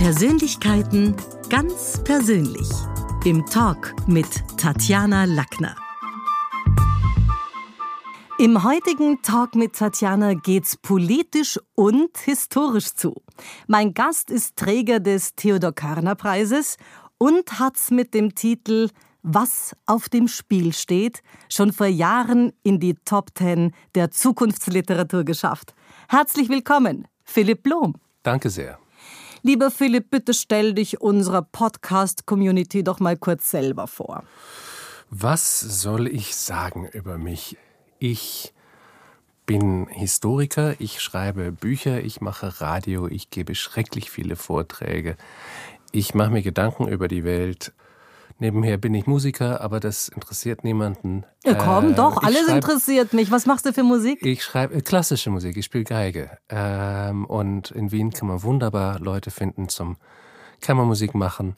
Persönlichkeiten ganz persönlich. Im Talk mit Tatjana Lackner. Im heutigen Talk mit Tatjana geht's politisch und historisch zu. Mein Gast ist Träger des Theodor Körner Preises und hat's mit dem Titel Was auf dem Spiel steht schon vor Jahren in die Top Ten der Zukunftsliteratur geschafft. Herzlich willkommen, Philipp Blom. Danke sehr. Lieber Philipp, bitte stell dich unserer Podcast-Community doch mal kurz selber vor. Was soll ich sagen über mich? Ich bin Historiker, ich schreibe Bücher, ich mache Radio, ich gebe schrecklich viele Vorträge. Ich mache mir Gedanken über die Welt Nebenher bin ich Musiker, aber das interessiert niemanden. Ja, komm, äh, doch, alles schreib, interessiert mich. Was machst du für Musik? Ich schreibe äh, klassische Musik, ich spiele Geige. Ähm, und in Wien kann man wunderbar Leute finden zum Kammermusik machen.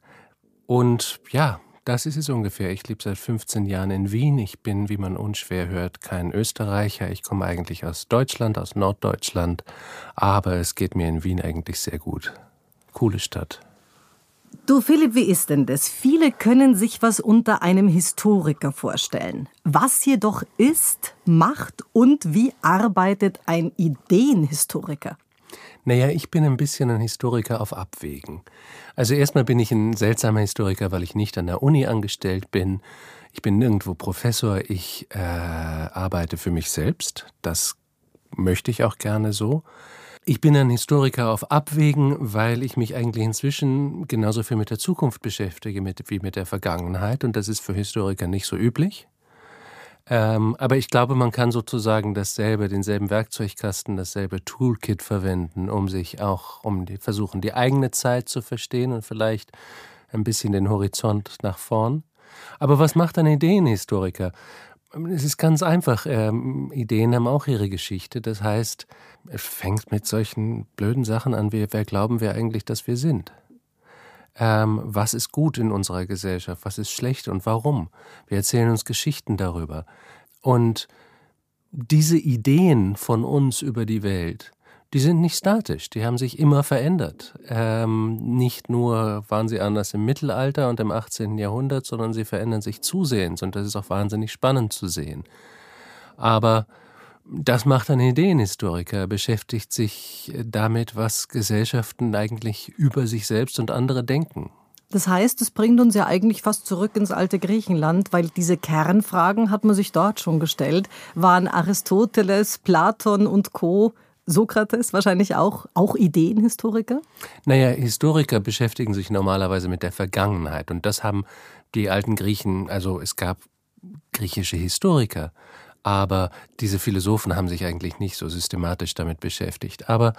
Und ja, das ist es ungefähr. Ich lebe seit 15 Jahren in Wien. Ich bin, wie man unschwer hört, kein Österreicher. Ich komme eigentlich aus Deutschland, aus Norddeutschland. Aber es geht mir in Wien eigentlich sehr gut. Coole Stadt. Du Philipp, wie ist denn das? Viele können sich was unter einem Historiker vorstellen. Was jedoch ist, macht und wie arbeitet ein Ideenhistoriker? Naja, ich bin ein bisschen ein Historiker auf Abwägen. Also erstmal bin ich ein seltsamer Historiker, weil ich nicht an der Uni angestellt bin. Ich bin nirgendwo Professor. Ich äh, arbeite für mich selbst. Das möchte ich auch gerne so. Ich bin ein Historiker auf Abwägen, weil ich mich eigentlich inzwischen genauso viel mit der Zukunft beschäftige mit, wie mit der Vergangenheit. Und das ist für Historiker nicht so üblich. Ähm, aber ich glaube, man kann sozusagen dasselbe, denselben Werkzeugkasten, dasselbe Toolkit verwenden, um sich auch, um die, versuchen, die eigene Zeit zu verstehen und vielleicht ein bisschen den Horizont nach vorn. Aber was macht ein Ideenhistoriker? Es ist ganz einfach. Ähm, Ideen haben auch ihre Geschichte. Das heißt, es fängt mit solchen blöden Sachen an, wie wer glauben wir eigentlich, dass wir sind? Ähm, was ist gut in unserer Gesellschaft? Was ist schlecht und warum? Wir erzählen uns Geschichten darüber. Und diese Ideen von uns über die Welt, die sind nicht statisch, die haben sich immer verändert. Ähm, nicht nur waren sie anders im Mittelalter und im 18. Jahrhundert, sondern sie verändern sich zusehends und das ist auch wahnsinnig spannend zu sehen. Aber das macht ein Ideenhistoriker, beschäftigt sich damit, was Gesellschaften eigentlich über sich selbst und andere denken. Das heißt, es bringt uns ja eigentlich fast zurück ins alte Griechenland, weil diese Kernfragen hat man sich dort schon gestellt. Waren Aristoteles, Platon und Co. Sokrates wahrscheinlich auch, auch Ideenhistoriker? Naja, Historiker beschäftigen sich normalerweise mit der Vergangenheit und das haben die alten Griechen, also es gab griechische Historiker, aber diese Philosophen haben sich eigentlich nicht so systematisch damit beschäftigt. Aber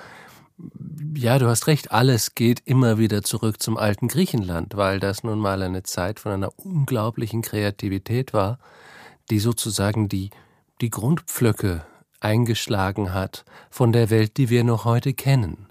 ja, du hast recht, alles geht immer wieder zurück zum alten Griechenland, weil das nun mal eine Zeit von einer unglaublichen Kreativität war, die sozusagen die, die Grundpflöcke eingeschlagen hat von der Welt, die wir noch heute kennen.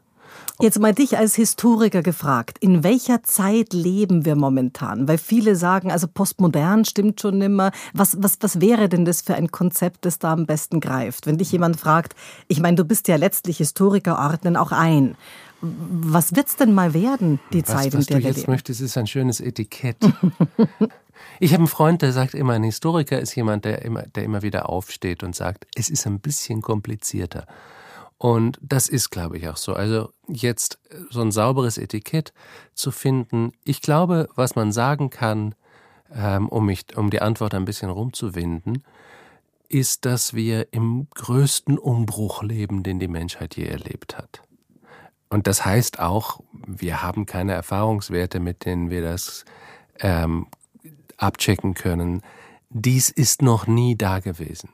Jetzt mal dich als Historiker gefragt, in welcher Zeit leben wir momentan? Weil viele sagen, also postmodern stimmt schon nimmer. Was, was, was wäre denn das für ein Konzept, das da am besten greift? Wenn dich jemand fragt, ich meine, du bist ja letztlich Historiker, ordnen auch ein. Was wird's denn mal werden, die was, Zeit, in der wir leben? Was du jetzt möchtest, ist ein schönes Etikett. Ich habe einen Freund, der sagt immer, ein Historiker ist jemand, der immer, der immer wieder aufsteht und sagt, es ist ein bisschen komplizierter. Und das ist, glaube ich, auch so. Also jetzt so ein sauberes Etikett zu finden. Ich glaube, was man sagen kann, ähm, um, mich, um die Antwort ein bisschen rumzuwinden, ist, dass wir im größten Umbruch leben, den die Menschheit je erlebt hat. Und das heißt auch, wir haben keine Erfahrungswerte, mit denen wir das ähm, abchecken können. Dies ist noch nie da gewesen.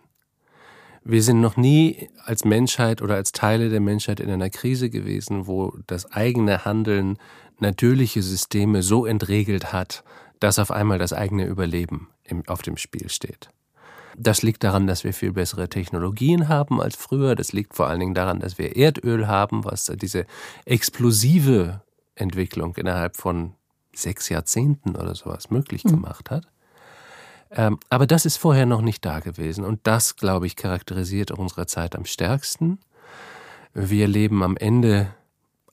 Wir sind noch nie als Menschheit oder als Teile der Menschheit in einer Krise gewesen, wo das eigene Handeln natürliche Systeme so entregelt hat, dass auf einmal das eigene Überleben auf dem Spiel steht. Das liegt daran, dass wir viel bessere Technologien haben als früher. Das liegt vor allen Dingen daran, dass wir Erdöl haben, was diese explosive Entwicklung innerhalb von sechs Jahrzehnten oder sowas möglich mhm. gemacht hat. Ähm, aber das ist vorher noch nicht da gewesen. Und das, glaube ich, charakterisiert unsere Zeit am stärksten. Wir leben am Ende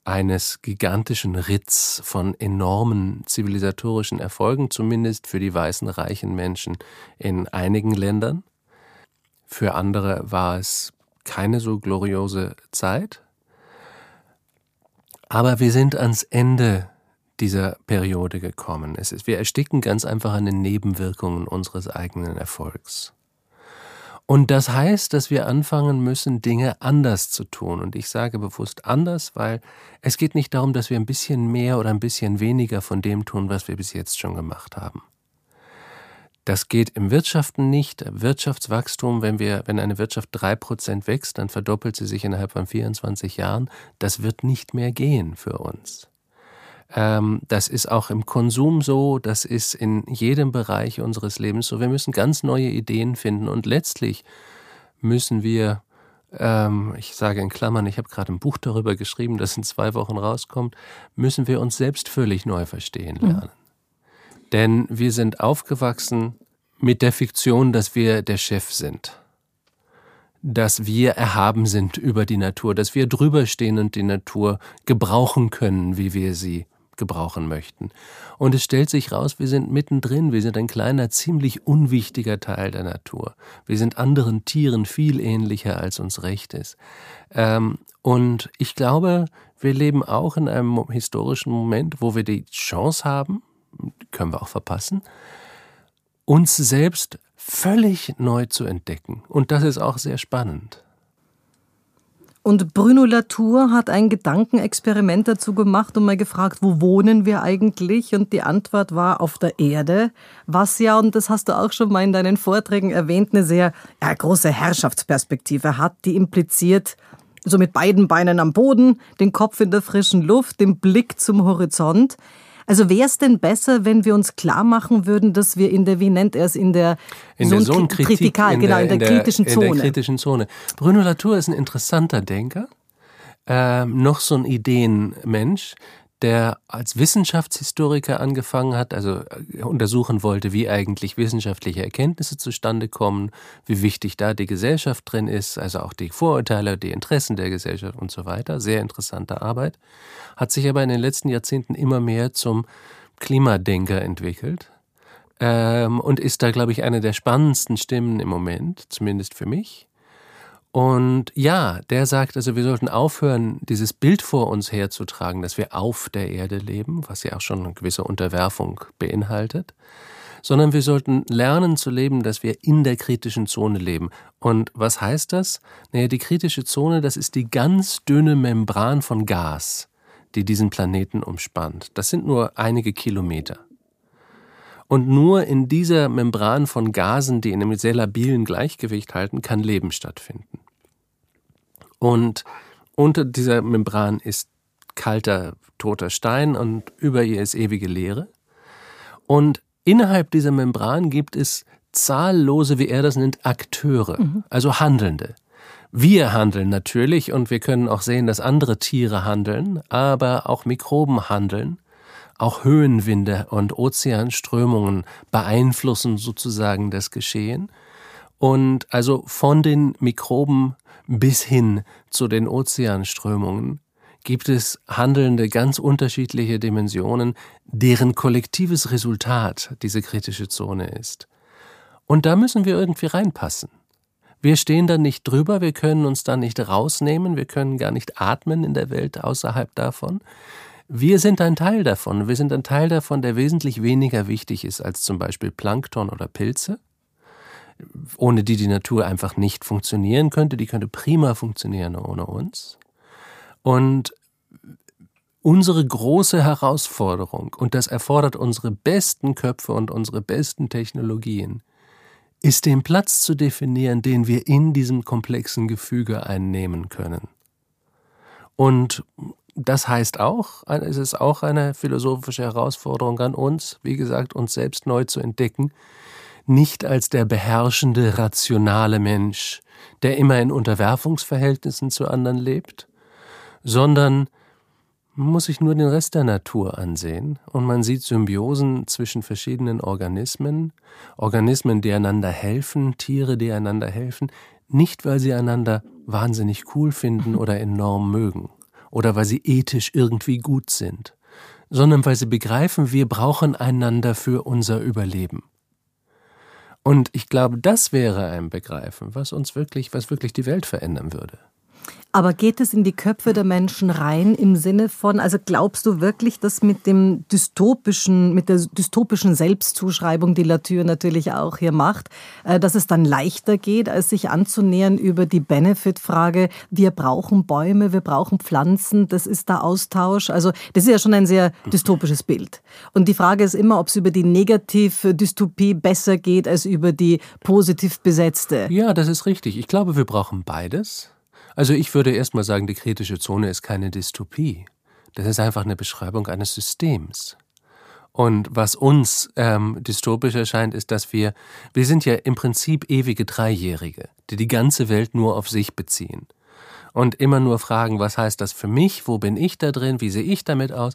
eines gigantischen Ritts von enormen zivilisatorischen Erfolgen, zumindest für die weißen reichen Menschen in einigen Ländern. Für andere war es keine so gloriose Zeit. Aber wir sind ans Ende dieser Periode gekommen. Ist, wir ersticken ganz einfach an den Nebenwirkungen unseres eigenen Erfolgs. Und das heißt, dass wir anfangen müssen, Dinge anders zu tun. Und ich sage bewusst anders, weil es geht nicht darum, dass wir ein bisschen mehr oder ein bisschen weniger von dem tun, was wir bis jetzt schon gemacht haben. Das geht im Wirtschaften nicht. Wirtschaftswachstum, wenn wir, wenn eine Wirtschaft drei Prozent wächst, dann verdoppelt sie sich innerhalb von 24 Jahren. Das wird nicht mehr gehen für uns. Ähm, das ist auch im Konsum so, das ist in jedem Bereich unseres Lebens so. Wir müssen ganz neue Ideen finden und letztlich müssen wir, ähm, ich sage in Klammern, ich habe gerade ein Buch darüber geschrieben, das in zwei Wochen rauskommt, müssen wir uns selbst völlig neu verstehen lernen. Mhm. Denn wir sind aufgewachsen mit der Fiktion, dass wir der Chef sind dass wir erhaben sind über die Natur, dass wir drüber stehen und die Natur gebrauchen können, wie wir sie gebrauchen möchten. Und es stellt sich raus, wir sind mittendrin, wir sind ein kleiner, ziemlich unwichtiger Teil der Natur. Wir sind anderen Tieren viel ähnlicher, als uns recht ist. Ähm, und ich glaube, wir leben auch in einem historischen Moment, wo wir die Chance haben, können wir auch verpassen, uns selbst völlig neu zu entdecken. Und das ist auch sehr spannend. Und Bruno Latour hat ein Gedankenexperiment dazu gemacht und mal gefragt, wo wohnen wir eigentlich? Und die Antwort war auf der Erde, was ja, und das hast du auch schon mal in deinen Vorträgen erwähnt, eine sehr ja, große Herrschaftsperspektive hat, die impliziert, so mit beiden Beinen am Boden, den Kopf in der frischen Luft, den Blick zum Horizont. Also wäre es denn besser, wenn wir uns klar machen würden, dass wir in der, wie nennt er es, in der, in der Zonenkritik, Kritikal, in genau, in der, in der kritischen Zone. In der kritischen Zone. Bruno Latour ist ein interessanter Denker, äh, noch so ein Ideenmensch, der als Wissenschaftshistoriker angefangen hat, also äh, untersuchen wollte, wie eigentlich wissenschaftliche Erkenntnisse zustande kommen, wie wichtig da die Gesellschaft drin ist, also auch die Vorurteile, die Interessen der Gesellschaft und so weiter. Sehr interessante Arbeit. Hat sich aber in den letzten Jahrzehnten immer mehr zum Klimadenker entwickelt ähm, und ist da, glaube ich, eine der spannendsten Stimmen im Moment, zumindest für mich. Und ja, der sagt also, wir sollten aufhören, dieses Bild vor uns herzutragen, dass wir auf der Erde leben, was ja auch schon eine gewisse Unterwerfung beinhaltet, sondern wir sollten lernen zu leben, dass wir in der kritischen Zone leben. Und was heißt das? Naja, die kritische Zone, das ist die ganz dünne Membran von Gas, die diesen Planeten umspannt. Das sind nur einige Kilometer. Und nur in dieser Membran von Gasen, die in einem sehr labilen Gleichgewicht halten, kann Leben stattfinden. Und unter dieser Membran ist kalter, toter Stein und über ihr ist ewige Leere. Und innerhalb dieser Membran gibt es zahllose, wie er das nennt, Akteure, mhm. also Handelnde. Wir handeln natürlich und wir können auch sehen, dass andere Tiere handeln, aber auch Mikroben handeln. Auch Höhenwinde und Ozeanströmungen beeinflussen sozusagen das Geschehen. Und also von den Mikroben bis hin zu den Ozeanströmungen gibt es handelnde ganz unterschiedliche Dimensionen, deren kollektives Resultat diese kritische Zone ist. Und da müssen wir irgendwie reinpassen. Wir stehen da nicht drüber, wir können uns da nicht rausnehmen, wir können gar nicht atmen in der Welt außerhalb davon. Wir sind ein Teil davon. Wir sind ein Teil davon, der wesentlich weniger wichtig ist als zum Beispiel Plankton oder Pilze ohne die die Natur einfach nicht funktionieren könnte. Die könnte prima funktionieren ohne uns. Und unsere große Herausforderung, und das erfordert unsere besten Köpfe und unsere besten Technologien, ist den Platz zu definieren, den wir in diesem komplexen Gefüge einnehmen können. Und das heißt auch, es ist auch eine philosophische Herausforderung an uns, wie gesagt, uns selbst neu zu entdecken, nicht als der beherrschende, rationale Mensch, der immer in Unterwerfungsverhältnissen zu anderen lebt, sondern man muss sich nur den Rest der Natur ansehen und man sieht Symbiosen zwischen verschiedenen Organismen, Organismen, die einander helfen, Tiere, die einander helfen, nicht weil sie einander wahnsinnig cool finden oder enorm mögen oder weil sie ethisch irgendwie gut sind, sondern weil sie begreifen, wir brauchen einander für unser Überleben. Und ich glaube, das wäre ein Begreifen, was uns wirklich, was wirklich die Welt verändern würde. Aber geht es in die Köpfe der Menschen rein im Sinne von, also glaubst du wirklich, dass mit dem dystopischen, mit der dystopischen Selbstzuschreibung, die Latür natürlich auch hier macht, äh, dass es dann leichter geht, als sich anzunähern über die Benefit-Frage, wir brauchen Bäume, wir brauchen Pflanzen, das ist der Austausch. Also das ist ja schon ein sehr dystopisches Bild. Und die Frage ist immer, ob es über die Negativ-Dystopie besser geht als über die positiv besetzte. Ja, das ist richtig. Ich glaube, wir brauchen beides. Also ich würde erstmal sagen, die kritische Zone ist keine Dystopie. Das ist einfach eine Beschreibung eines Systems. Und was uns ähm, dystopisch erscheint, ist, dass wir, wir sind ja im Prinzip ewige Dreijährige, die die ganze Welt nur auf sich beziehen. Und immer nur fragen, was heißt das für mich, wo bin ich da drin, wie sehe ich damit aus?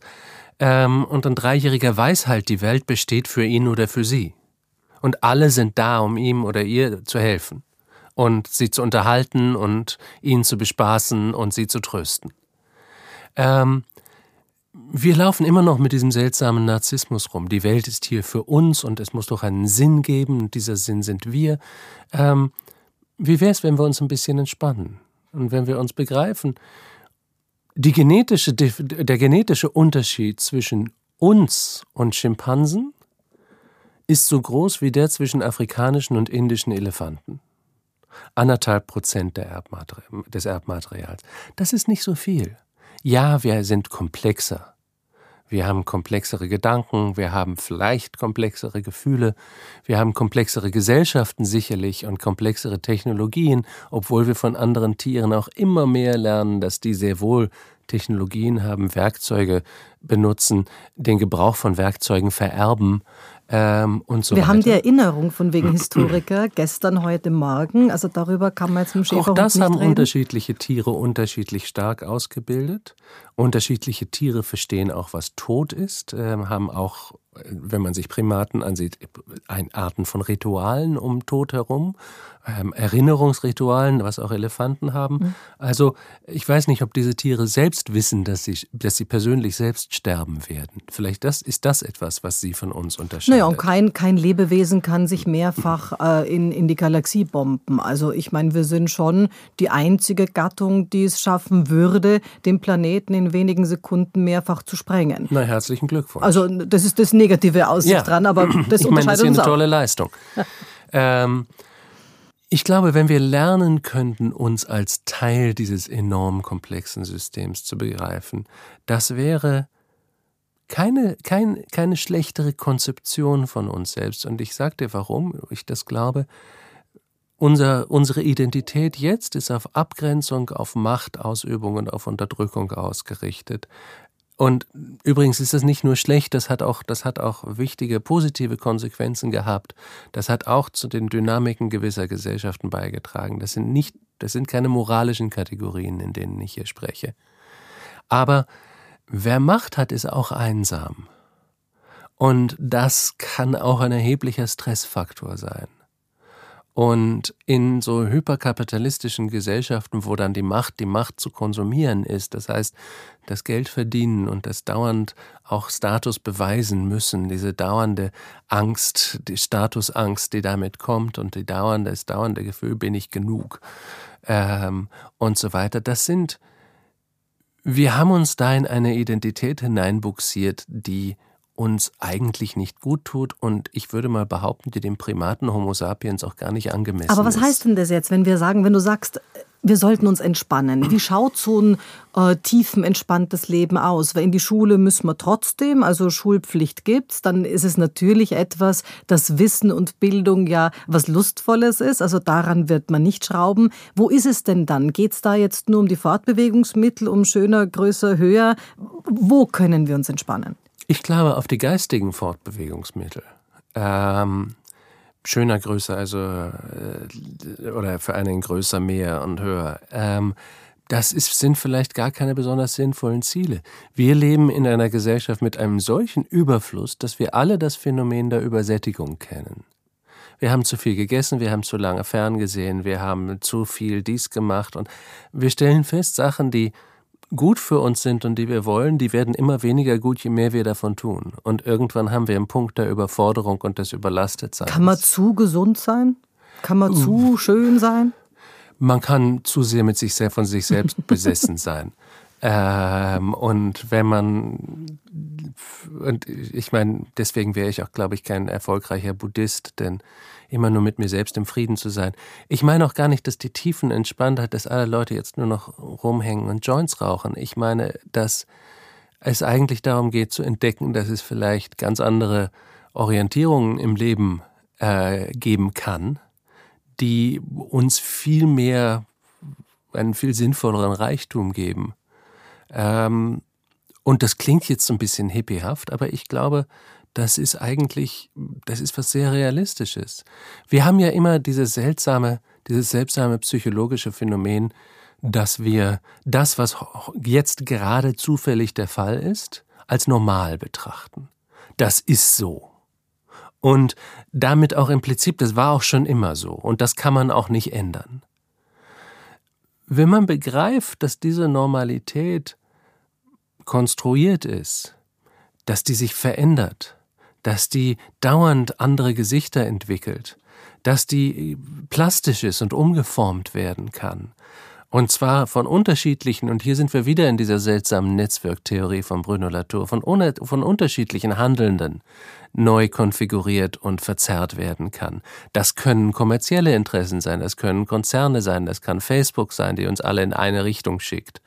Ähm, und ein Dreijähriger weiß halt, die Welt besteht für ihn oder für sie. Und alle sind da, um ihm oder ihr zu helfen und sie zu unterhalten und ihn zu bespaßen und sie zu trösten. Ähm, wir laufen immer noch mit diesem seltsamen Narzissmus rum. Die Welt ist hier für uns und es muss doch einen Sinn geben und dieser Sinn sind wir. Ähm, wie wäre es, wenn wir uns ein bisschen entspannen und wenn wir uns begreifen? Genetische, der genetische Unterschied zwischen uns und Schimpansen ist so groß wie der zwischen afrikanischen und indischen Elefanten anderthalb Prozent Erbmater des Erbmaterials. Das ist nicht so viel. Ja, wir sind komplexer. Wir haben komplexere Gedanken, wir haben vielleicht komplexere Gefühle, wir haben komplexere Gesellschaften sicherlich und komplexere Technologien, obwohl wir von anderen Tieren auch immer mehr lernen, dass die sehr wohl Technologien haben, Werkzeuge benutzen, den Gebrauch von Werkzeugen vererben, ähm, und so Wir weiter. haben die Erinnerung von wegen Historiker gestern, heute, morgen. Also darüber kann man jetzt im Schäferhund Auch das haben reden. unterschiedliche Tiere unterschiedlich stark ausgebildet. Unterschiedliche Tiere verstehen auch, was Tod ist, äh, haben auch, wenn man sich Primaten ansieht, Arten von Ritualen um Tod herum, ähm, Erinnerungsritualen, was auch Elefanten haben. Mhm. Also ich weiß nicht, ob diese Tiere selbst wissen, dass sie, dass sie persönlich selbst sterben werden. Vielleicht das, ist das etwas, was sie von uns unterscheidet. Naja, und kein, kein Lebewesen kann sich mehrfach äh, in, in die Galaxie bomben. Also ich meine, wir sind schon die einzige Gattung, die es schaffen würde, den Planeten in wenigen Sekunden mehrfach zu sprengen. Na, herzlichen Glückwunsch. Also das ist das negative Aussicht ja. dran, aber das ich meine, das ist eine auch. tolle Leistung. ähm, ich glaube, wenn wir lernen könnten, uns als Teil dieses enorm komplexen Systems zu begreifen, das wäre keine, kein, keine schlechtere Konzeption von uns selbst. Und ich sage dir, warum ich das glaube. Unser, unsere Identität jetzt ist auf Abgrenzung, auf Machtausübung und auf Unterdrückung ausgerichtet. Und übrigens ist das nicht nur schlecht, das hat auch, das hat auch wichtige positive Konsequenzen gehabt. Das hat auch zu den Dynamiken gewisser Gesellschaften beigetragen. Das sind nicht, das sind keine moralischen Kategorien, in denen ich hier spreche. Aber wer Macht hat, ist auch einsam. Und das kann auch ein erheblicher Stressfaktor sein. Und in so hyperkapitalistischen Gesellschaften, wo dann die Macht, die Macht zu konsumieren ist, das heißt, das Geld verdienen und das dauernd auch Status beweisen müssen, diese dauernde Angst, die Statusangst, die damit kommt und die dauernde, das dauernde Gefühl, bin ich genug ähm, und so weiter, das sind, wir haben uns da in eine Identität hineinbuxiert, die uns eigentlich nicht gut tut und ich würde mal behaupten, die dem Primaten Homo sapiens auch gar nicht angemessen ist. Aber was ist. heißt denn das jetzt, wenn wir sagen, wenn du sagst, wir sollten uns entspannen. Wie schaut so ein äh, tiefenentspanntes Leben aus? Weil in die Schule müssen wir trotzdem, also Schulpflicht gibt's, dann ist es natürlich etwas, das Wissen und Bildung ja was Lustvolles ist. Also daran wird man nicht schrauben. Wo ist es denn dann? Geht's da jetzt nur um die Fortbewegungsmittel, um schöner, größer, höher? Wo können wir uns entspannen? Ich glaube auf die geistigen Fortbewegungsmittel. Ähm, schöner, größer, also äh, oder für einen größer, mehr und höher. Ähm, das ist, sind vielleicht gar keine besonders sinnvollen Ziele. Wir leben in einer Gesellschaft mit einem solchen Überfluss, dass wir alle das Phänomen der Übersättigung kennen. Wir haben zu viel gegessen, wir haben zu lange ferngesehen, wir haben zu viel dies gemacht und wir stellen fest, Sachen, die gut für uns sind und die wir wollen, die werden immer weniger gut, je mehr wir davon tun. Und irgendwann haben wir einen Punkt der Überforderung und des Überlastetseins. Kann man zu gesund sein? Kann man zu schön sein? Man kann zu sehr mit sich selbst von sich selbst besessen sein. Ähm, und wenn man, und ich meine, deswegen wäre ich auch, glaube ich, kein erfolgreicher Buddhist, denn immer nur mit mir selbst im Frieden zu sein. Ich meine auch gar nicht, dass die tiefen Entspanntheit, dass alle Leute jetzt nur noch rumhängen und Joints rauchen. Ich meine, dass es eigentlich darum geht zu entdecken, dass es vielleicht ganz andere Orientierungen im Leben äh, geben kann, die uns viel mehr einen viel sinnvolleren Reichtum geben. Ähm, und das klingt jetzt so ein bisschen hippiehaft, aber ich glaube, das ist eigentlich, das ist was sehr Realistisches. Wir haben ja immer dieses seltsame, dieses seltsame psychologische Phänomen, dass wir das, was jetzt gerade zufällig der Fall ist, als normal betrachten. Das ist so. Und damit auch implizit, das war auch schon immer so. Und das kann man auch nicht ändern. Wenn man begreift, dass diese Normalität konstruiert ist, dass die sich verändert, dass die dauernd andere Gesichter entwickelt, dass die plastisch ist und umgeformt werden kann. Und zwar von unterschiedlichen, und hier sind wir wieder in dieser seltsamen Netzwerktheorie von Bruno Latour, von, von unterschiedlichen Handelnden neu konfiguriert und verzerrt werden kann. Das können kommerzielle Interessen sein, das können Konzerne sein, das kann Facebook sein, die uns alle in eine Richtung schickt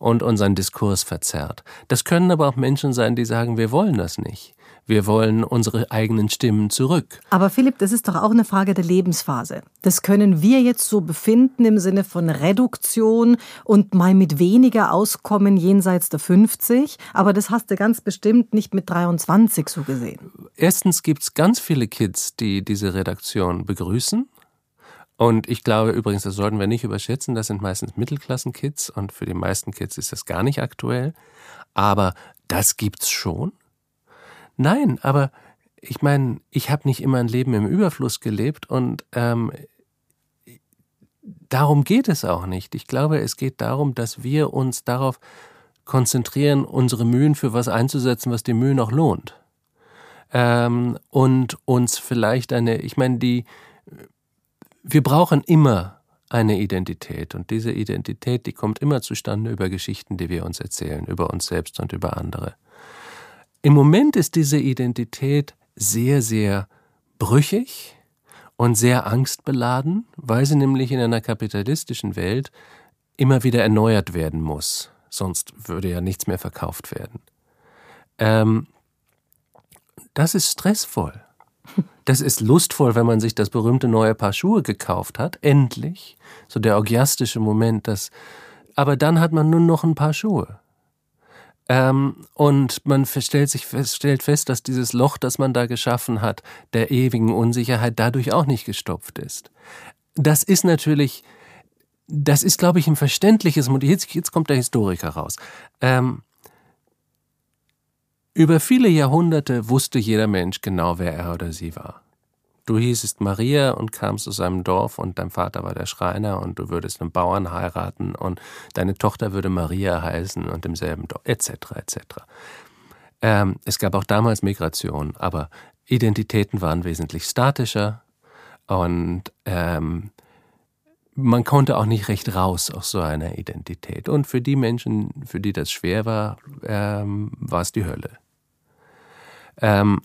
und unseren Diskurs verzerrt. Das können aber auch Menschen sein, die sagen, wir wollen das nicht. Wir wollen unsere eigenen Stimmen zurück. Aber Philipp, das ist doch auch eine Frage der Lebensphase. Das können wir jetzt so befinden im Sinne von Reduktion und mal mit weniger Auskommen jenseits der 50. Aber das hast du ganz bestimmt nicht mit 23 so gesehen. Erstens gibt es ganz viele Kids, die diese Redaktion begrüßen. Und ich glaube übrigens, das sollten wir nicht überschätzen, das sind meistens Mittelklassenkids und für die meisten Kids ist das gar nicht aktuell. Aber das gibt's schon. Nein, aber ich meine, ich habe nicht immer ein Leben im Überfluss gelebt und ähm, darum geht es auch nicht. Ich glaube, es geht darum, dass wir uns darauf konzentrieren, unsere Mühen für was einzusetzen, was die Mühe noch lohnt. Ähm, und uns vielleicht eine, ich meine, die, wir brauchen immer eine Identität und diese Identität, die kommt immer zustande über Geschichten, die wir uns erzählen, über uns selbst und über andere. Im Moment ist diese Identität sehr, sehr brüchig und sehr angstbeladen, weil sie nämlich in einer kapitalistischen Welt immer wieder erneuert werden muss. Sonst würde ja nichts mehr verkauft werden. Ähm, das ist stressvoll. Das ist lustvoll, wenn man sich das berühmte neue Paar Schuhe gekauft hat, endlich. So der orgiastische Moment, das. Aber dann hat man nur noch ein paar Schuhe. Ähm, und man stellt, sich fest, stellt fest, dass dieses Loch, das man da geschaffen hat, der ewigen Unsicherheit dadurch auch nicht gestopft ist. Das ist natürlich, das ist, glaube ich, ein verständliches Modell. Jetzt, jetzt kommt der Historiker raus. Ähm, über viele Jahrhunderte wusste jeder Mensch genau, wer er oder sie war. Du hießest Maria und kamst aus einem Dorf und dein Vater war der Schreiner und du würdest einen Bauern heiraten und deine Tochter würde Maria heißen und im selben Dorf, etc., etc. Ähm, es gab auch damals Migration, aber Identitäten waren wesentlich statischer und ähm, man konnte auch nicht recht raus aus so einer Identität. Und für die Menschen, für die das schwer war, ähm, war es die Hölle. Ähm,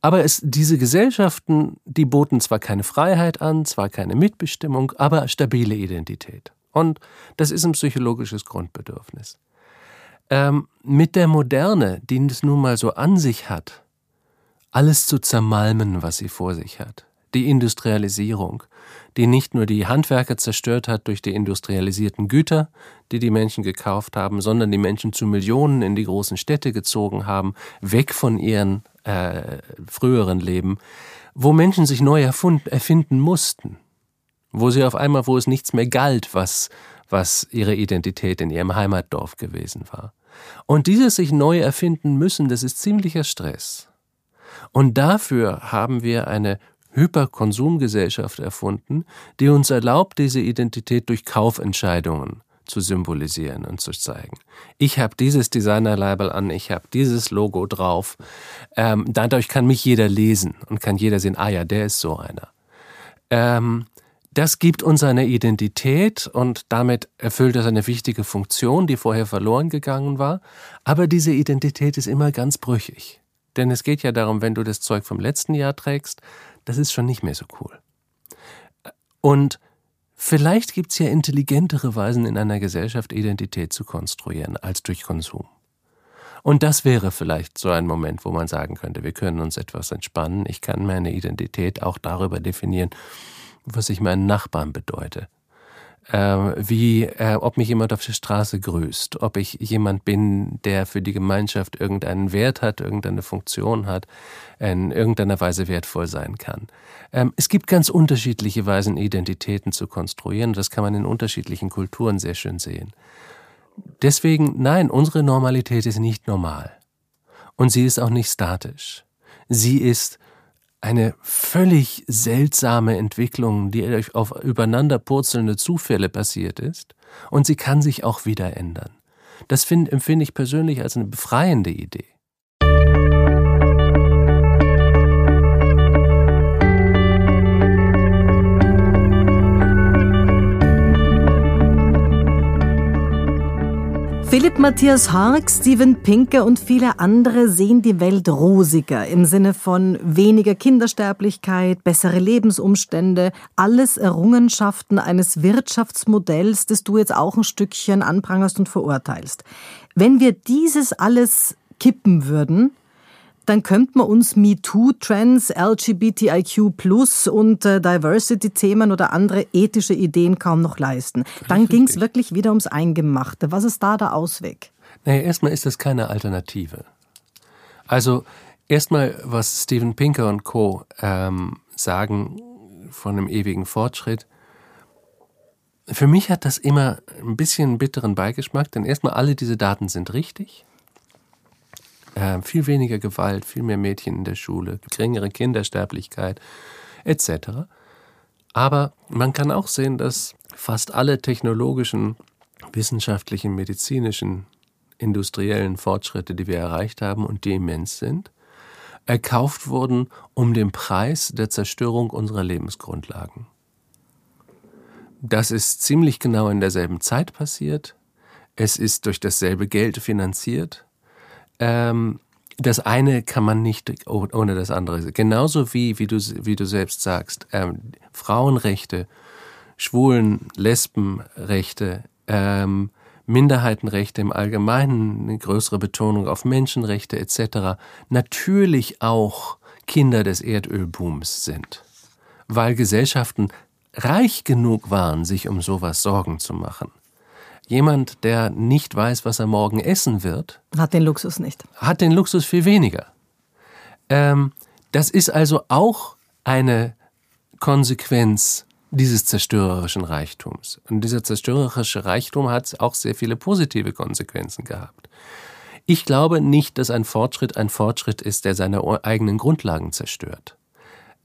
aber es, diese Gesellschaften, die boten zwar keine Freiheit an, zwar keine Mitbestimmung, aber stabile Identität. Und das ist ein psychologisches Grundbedürfnis. Ähm, mit der Moderne, die es nun mal so an sich hat, alles zu zermalmen, was sie vor sich hat, die Industrialisierung, die nicht nur die Handwerker zerstört hat durch die industrialisierten Güter, die die Menschen gekauft haben, sondern die Menschen zu Millionen in die großen Städte gezogen haben, weg von ihren äh, früheren Leben, wo Menschen sich neu erfunden, erfinden mussten, wo sie auf einmal, wo es nichts mehr galt, was, was ihre Identität in ihrem Heimatdorf gewesen war. Und dieses sich neu erfinden müssen, das ist ziemlicher Stress. Und dafür haben wir eine Hyperkonsumgesellschaft erfunden, die uns erlaubt, diese Identität durch Kaufentscheidungen zu symbolisieren und zu zeigen. Ich habe dieses Designer-Label an, ich habe dieses Logo drauf. Ähm, dadurch kann mich jeder lesen und kann jeder sehen, ah ja, der ist so einer. Ähm, das gibt uns eine Identität und damit erfüllt es eine wichtige Funktion, die vorher verloren gegangen war. Aber diese Identität ist immer ganz brüchig. Denn es geht ja darum, wenn du das Zeug vom letzten Jahr trägst, das ist schon nicht mehr so cool. Und vielleicht gibt es ja intelligentere Weisen in einer Gesellschaft Identität zu konstruieren als durch Konsum. Und das wäre vielleicht so ein Moment, wo man sagen könnte, wir können uns etwas entspannen. Ich kann meine Identität auch darüber definieren, was ich meinen Nachbarn bedeute. Äh, wie, äh, ob mich jemand auf der Straße grüßt, ob ich jemand bin, der für die Gemeinschaft irgendeinen Wert hat, irgendeine Funktion hat, in irgendeiner Weise wertvoll sein kann. Ähm, es gibt ganz unterschiedliche Weisen, Identitäten zu konstruieren. Das kann man in unterschiedlichen Kulturen sehr schön sehen. Deswegen, nein, unsere Normalität ist nicht normal. Und sie ist auch nicht statisch. Sie ist eine völlig seltsame Entwicklung, die durch auf übereinander purzelnde Zufälle passiert ist, und sie kann sich auch wieder ändern. Das find, empfinde ich persönlich als eine befreiende Idee. Philipp Matthias Hark, Steven Pinker und viele andere sehen die Welt rosiger im Sinne von weniger Kindersterblichkeit, bessere Lebensumstände, alles Errungenschaften eines Wirtschaftsmodells, das du jetzt auch ein Stückchen anprangerst und verurteilst. Wenn wir dieses alles kippen würden, dann könnte man uns MeToo-Trends, LGBTIQ und äh, Diversity-Themen oder andere ethische Ideen kaum noch leisten. Dann ging es wirklich wieder ums Eingemachte. Was ist da der Ausweg? Naja, erstmal ist das keine Alternative. Also erstmal, was Steven Pinker und Co. Ähm, sagen von einem ewigen Fortschritt. Für mich hat das immer ein bisschen einen bitteren Beigeschmack, denn erstmal alle diese Daten sind richtig. Äh, viel weniger Gewalt, viel mehr Mädchen in der Schule, geringere Kindersterblichkeit etc. Aber man kann auch sehen, dass fast alle technologischen, wissenschaftlichen, medizinischen, industriellen Fortschritte, die wir erreicht haben und die immens sind, erkauft wurden um den Preis der Zerstörung unserer Lebensgrundlagen. Das ist ziemlich genau in derselben Zeit passiert. Es ist durch dasselbe Geld finanziert. Ähm, das eine kann man nicht ohne das andere. Genauso wie, wie du, wie du selbst sagst, ähm, Frauenrechte, Schwulen, Lesbenrechte, ähm, Minderheitenrechte im Allgemeinen, eine größere Betonung auf Menschenrechte etc. natürlich auch Kinder des Erdölbooms sind, weil Gesellschaften reich genug waren, sich um sowas Sorgen zu machen. Jemand, der nicht weiß, was er morgen essen wird, hat den Luxus nicht. Hat den Luxus viel weniger. Ähm, das ist also auch eine Konsequenz dieses zerstörerischen Reichtums. Und dieser zerstörerische Reichtum hat auch sehr viele positive Konsequenzen gehabt. Ich glaube nicht, dass ein Fortschritt ein Fortschritt ist, der seine eigenen Grundlagen zerstört.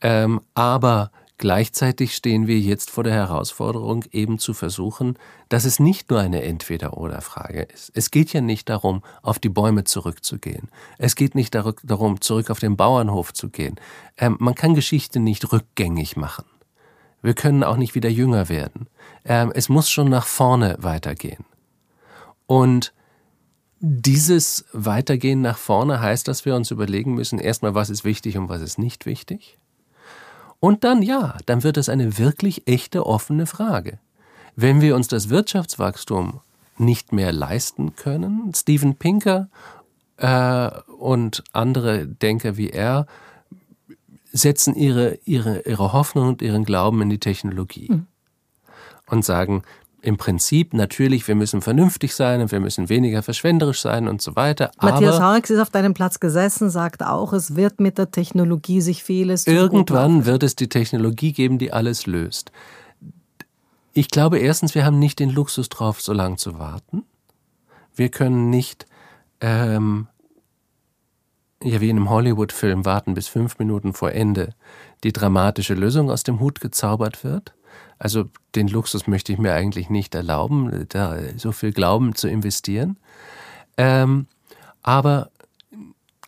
Ähm, aber Gleichzeitig stehen wir jetzt vor der Herausforderung, eben zu versuchen, dass es nicht nur eine Entweder-oder-Frage ist. Es geht ja nicht darum, auf die Bäume zurückzugehen. Es geht nicht darum, zurück auf den Bauernhof zu gehen. Ähm, man kann Geschichte nicht rückgängig machen. Wir können auch nicht wieder jünger werden. Ähm, es muss schon nach vorne weitergehen. Und dieses Weitergehen nach vorne heißt, dass wir uns überlegen müssen, erstmal, was ist wichtig und was ist nicht wichtig. Und dann ja, dann wird es eine wirklich echte offene Frage. Wenn wir uns das Wirtschaftswachstum nicht mehr leisten können, Steven Pinker äh, und andere Denker wie er setzen ihre, ihre, ihre Hoffnung und ihren Glauben in die Technologie mhm. und sagen, im Prinzip natürlich, wir müssen vernünftig sein und wir müssen weniger verschwenderisch sein und so weiter. Matthias Harks ist auf deinem Platz gesessen, sagt auch, es wird mit der Technologie sich vieles. Irgendwann wird es die Technologie geben, die alles löst. Ich glaube erstens, wir haben nicht den Luxus drauf, so lange zu warten. Wir können nicht ähm, ja wie in einem Hollywood-Film warten bis fünf Minuten vor Ende die dramatische Lösung aus dem Hut gezaubert wird. Also den Luxus möchte ich mir eigentlich nicht erlauben, da so viel Glauben zu investieren. Ähm, aber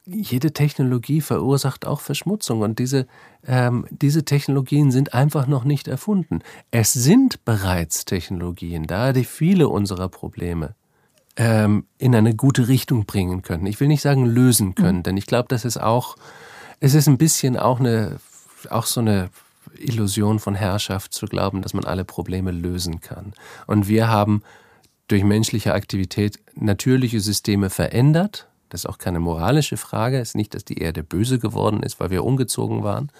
jede Technologie verursacht auch Verschmutzung und diese, ähm, diese Technologien sind einfach noch nicht erfunden. Es sind bereits Technologien da, die viele unserer Probleme ähm, in eine gute Richtung bringen können. Ich will nicht sagen lösen können, mhm. denn ich glaube, das ist auch, es ist ein bisschen auch eine, auch so eine Illusion von Herrschaft zu glauben, dass man alle Probleme lösen kann. Und wir haben durch menschliche Aktivität natürliche Systeme verändert. Das ist auch keine moralische Frage. Es ist nicht, dass die Erde böse geworden ist, weil wir umgezogen waren.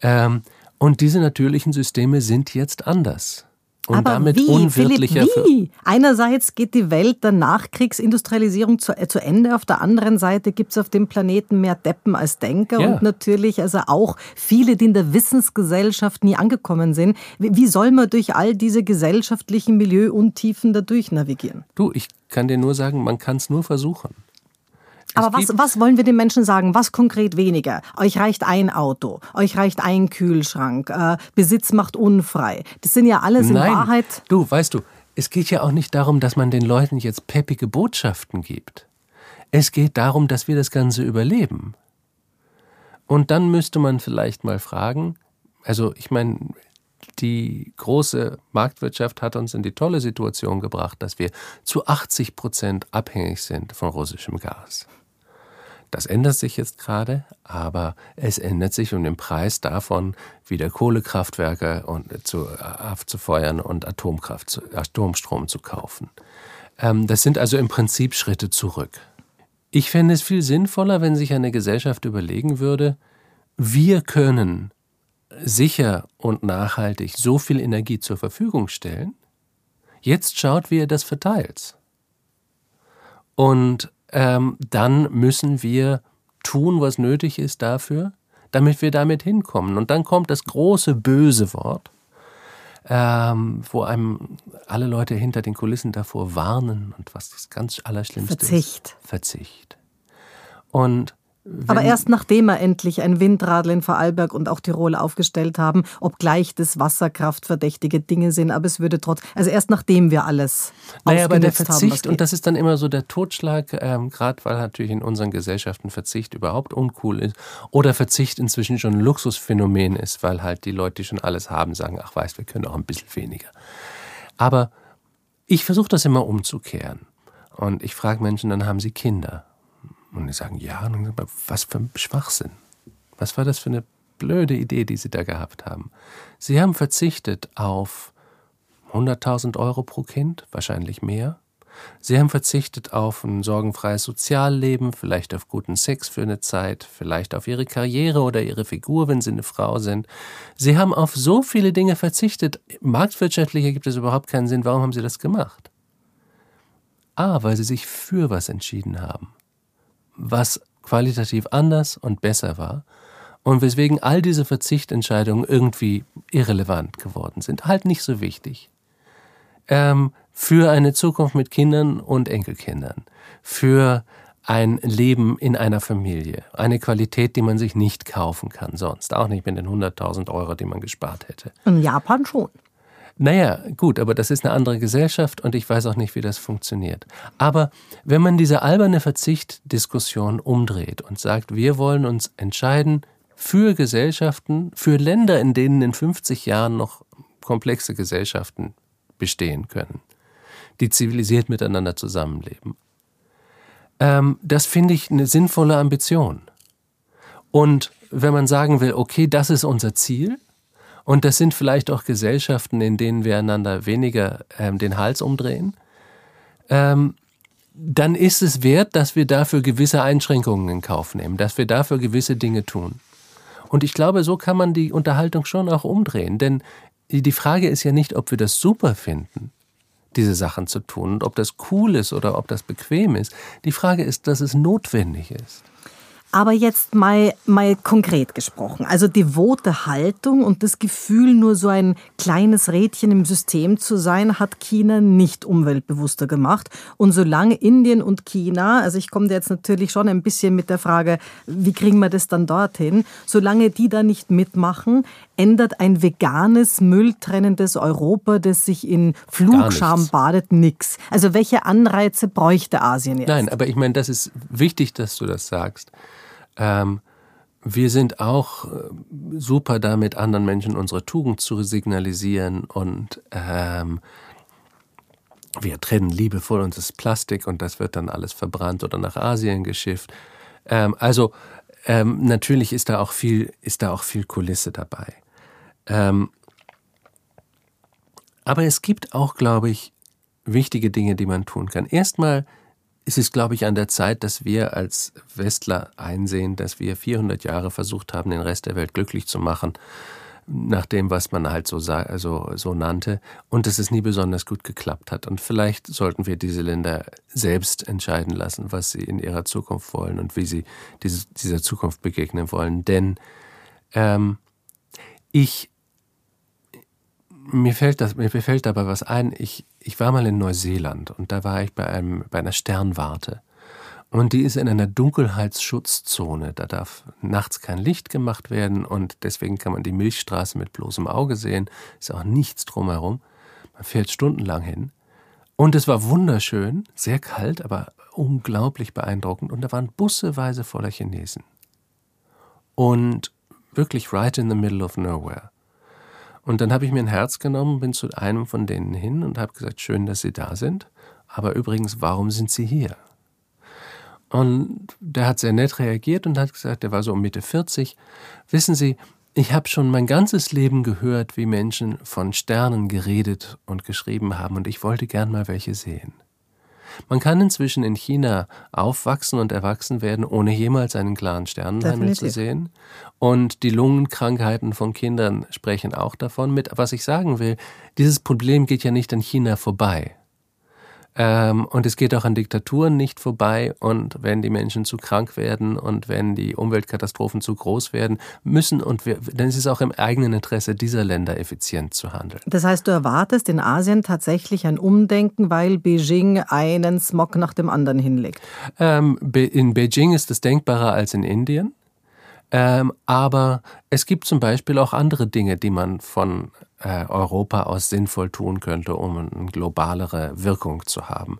Ähm, und diese natürlichen Systeme sind jetzt anders und Aber damit wie, unwirtlicher. Philipp, wie? Einerseits geht die Welt der Nachkriegsindustrialisierung zu, äh, zu Ende, auf der anderen Seite gibt es auf dem Planeten mehr Deppen als Denker ja. und natürlich also auch viele, die in der Wissensgesellschaft nie angekommen sind. Wie, wie soll man durch all diese gesellschaftlichen Milieuuntiefen dadurch navigieren? Du, ich kann dir nur sagen, man kann es nur versuchen. Aber was, was wollen wir den Menschen sagen? Was konkret weniger? Euch reicht ein Auto, euch reicht ein Kühlschrank, äh, Besitz macht unfrei. Das sind ja alles in Nein. Wahrheit. Du, weißt du, es geht ja auch nicht darum, dass man den Leuten jetzt peppige Botschaften gibt. Es geht darum, dass wir das Ganze überleben. Und dann müsste man vielleicht mal fragen, also ich meine, die große Marktwirtschaft hat uns in die tolle Situation gebracht, dass wir zu 80 Prozent abhängig sind von russischem Gas. Das ändert sich jetzt gerade, aber es ändert sich um den Preis davon, wieder Kohlekraftwerke und zu, abzufeuern und Atomkraft, Atomstrom zu kaufen. Ähm, das sind also im Prinzip Schritte zurück. Ich fände es viel sinnvoller, wenn sich eine Gesellschaft überlegen würde, wir können sicher und nachhaltig so viel Energie zur Verfügung stellen. Jetzt schaut, wie ihr das verteilt. Und ähm, dann müssen wir tun, was nötig ist dafür, damit wir damit hinkommen. Und dann kommt das große böse Wort, ähm, wo einem alle Leute hinter den Kulissen davor warnen und was das ganz Allerschlimmste Verzicht. ist. Verzicht. Und aber erst nachdem wir endlich ein Windradl in Vorarlberg und auch Tirol aufgestellt haben, obgleich das wasserkraftverdächtige Dinge sind, aber es würde trotz, also erst nachdem wir alles naja, aber der Verzicht, haben, und das ist dann immer so der Totschlag, ähm, gerade weil natürlich in unseren Gesellschaften Verzicht überhaupt uncool ist oder Verzicht inzwischen schon ein Luxusphänomen ist, weil halt die Leute, die schon alles haben, sagen, ach weißt, wir können auch ein bisschen weniger. Aber ich versuche das immer umzukehren. Und ich frage Menschen, dann haben sie Kinder. Und die sagen, ja, und was für ein Schwachsinn. Was war das für eine blöde Idee, die sie da gehabt haben? Sie haben verzichtet auf 100.000 Euro pro Kind, wahrscheinlich mehr. Sie haben verzichtet auf ein sorgenfreies Sozialleben, vielleicht auf guten Sex für eine Zeit, vielleicht auf ihre Karriere oder ihre Figur, wenn sie eine Frau sind. Sie haben auf so viele Dinge verzichtet. Marktwirtschaftlich ergibt es überhaupt keinen Sinn. Warum haben sie das gemacht? Ah, weil sie sich für was entschieden haben was qualitativ anders und besser war und weswegen all diese Verzichtentscheidungen irgendwie irrelevant geworden sind, halt nicht so wichtig. Ähm, für eine Zukunft mit Kindern und Enkelkindern, für ein Leben in einer Familie, eine Qualität, die man sich nicht kaufen kann sonst, auch nicht mit den 100.000 Euro, die man gespart hätte. In Japan schon. Naja, gut, aber das ist eine andere Gesellschaft und ich weiß auch nicht, wie das funktioniert. Aber wenn man diese alberne Verzichtdiskussion umdreht und sagt, wir wollen uns entscheiden für Gesellschaften, für Länder, in denen in 50 Jahren noch komplexe Gesellschaften bestehen können, die zivilisiert miteinander zusammenleben. Ähm, das finde ich eine sinnvolle Ambition. Und wenn man sagen will, okay, das ist unser Ziel, und das sind vielleicht auch Gesellschaften, in denen wir einander weniger ähm, den Hals umdrehen. Ähm, dann ist es wert, dass wir dafür gewisse Einschränkungen in Kauf nehmen, dass wir dafür gewisse Dinge tun. Und ich glaube, so kann man die Unterhaltung schon auch umdrehen. Denn die Frage ist ja nicht, ob wir das super finden, diese Sachen zu tun und ob das cool ist oder ob das bequem ist. Die Frage ist, dass es notwendig ist. Aber jetzt mal, mal konkret gesprochen. Also devote Haltung und das Gefühl, nur so ein kleines Rädchen im System zu sein, hat China nicht umweltbewusster gemacht. Und solange Indien und China, also ich komme jetzt natürlich schon ein bisschen mit der Frage, wie kriegen wir das dann dorthin, solange die da nicht mitmachen, ändert ein veganes, mülltrennendes Europa, das sich in Flugscham badet, nichts. Also welche Anreize bräuchte Asien jetzt? Nein, aber ich meine, das ist wichtig, dass du das sagst. Ähm, wir sind auch äh, super damit, anderen Menschen unsere Tugend zu signalisieren und ähm, wir trennen liebevoll uns das Plastik und das wird dann alles verbrannt oder nach Asien geschifft. Ähm, also ähm, natürlich ist da auch viel, ist da auch viel Kulisse dabei. Ähm, aber es gibt auch, glaube ich, wichtige Dinge, die man tun kann. Erstmal es ist, glaube ich, an der Zeit, dass wir als Westler einsehen, dass wir 400 Jahre versucht haben, den Rest der Welt glücklich zu machen, nach dem, was man halt so, also, so nannte, und dass es nie besonders gut geklappt hat. Und vielleicht sollten wir diese Länder selbst entscheiden lassen, was sie in ihrer Zukunft wollen und wie sie diese, dieser Zukunft begegnen wollen. Denn ähm, ich mir fällt das, mir fällt dabei was ein. Ich, ich war mal in Neuseeland und da war ich bei einem, bei einer Sternwarte. Und die ist in einer Dunkelheitsschutzzone. Da darf nachts kein Licht gemacht werden und deswegen kann man die Milchstraße mit bloßem Auge sehen. Ist auch nichts drumherum. Man fährt stundenlang hin. Und es war wunderschön, sehr kalt, aber unglaublich beeindruckend. Und da waren busseweise voller Chinesen. Und wirklich right in the middle of nowhere. Und dann habe ich mir ein Herz genommen, bin zu einem von denen hin und habe gesagt, schön, dass Sie da sind. Aber übrigens, warum sind Sie hier? Und der hat sehr nett reagiert und hat gesagt, der war so um Mitte 40. Wissen Sie, ich habe schon mein ganzes Leben gehört, wie Menschen von Sternen geredet und geschrieben haben und ich wollte gern mal welche sehen. Man kann inzwischen in China aufwachsen und erwachsen werden, ohne jemals einen klaren Sternenhimmel zu sehen. Und die Lungenkrankheiten von Kindern sprechen auch davon mit. Was ich sagen will, dieses Problem geht ja nicht an China vorbei. Ähm, und es geht auch an Diktaturen nicht vorbei. Und wenn die Menschen zu krank werden und wenn die Umweltkatastrophen zu groß werden, müssen und wir, dann ist es auch im eigenen Interesse dieser Länder effizient zu handeln. Das heißt, du erwartest in Asien tatsächlich ein Umdenken, weil Beijing einen Smog nach dem anderen hinlegt? Ähm, in Beijing ist es denkbarer als in Indien. Ähm, aber es gibt zum Beispiel auch andere Dinge, die man von äh, Europa aus sinnvoll tun könnte, um eine globalere Wirkung zu haben.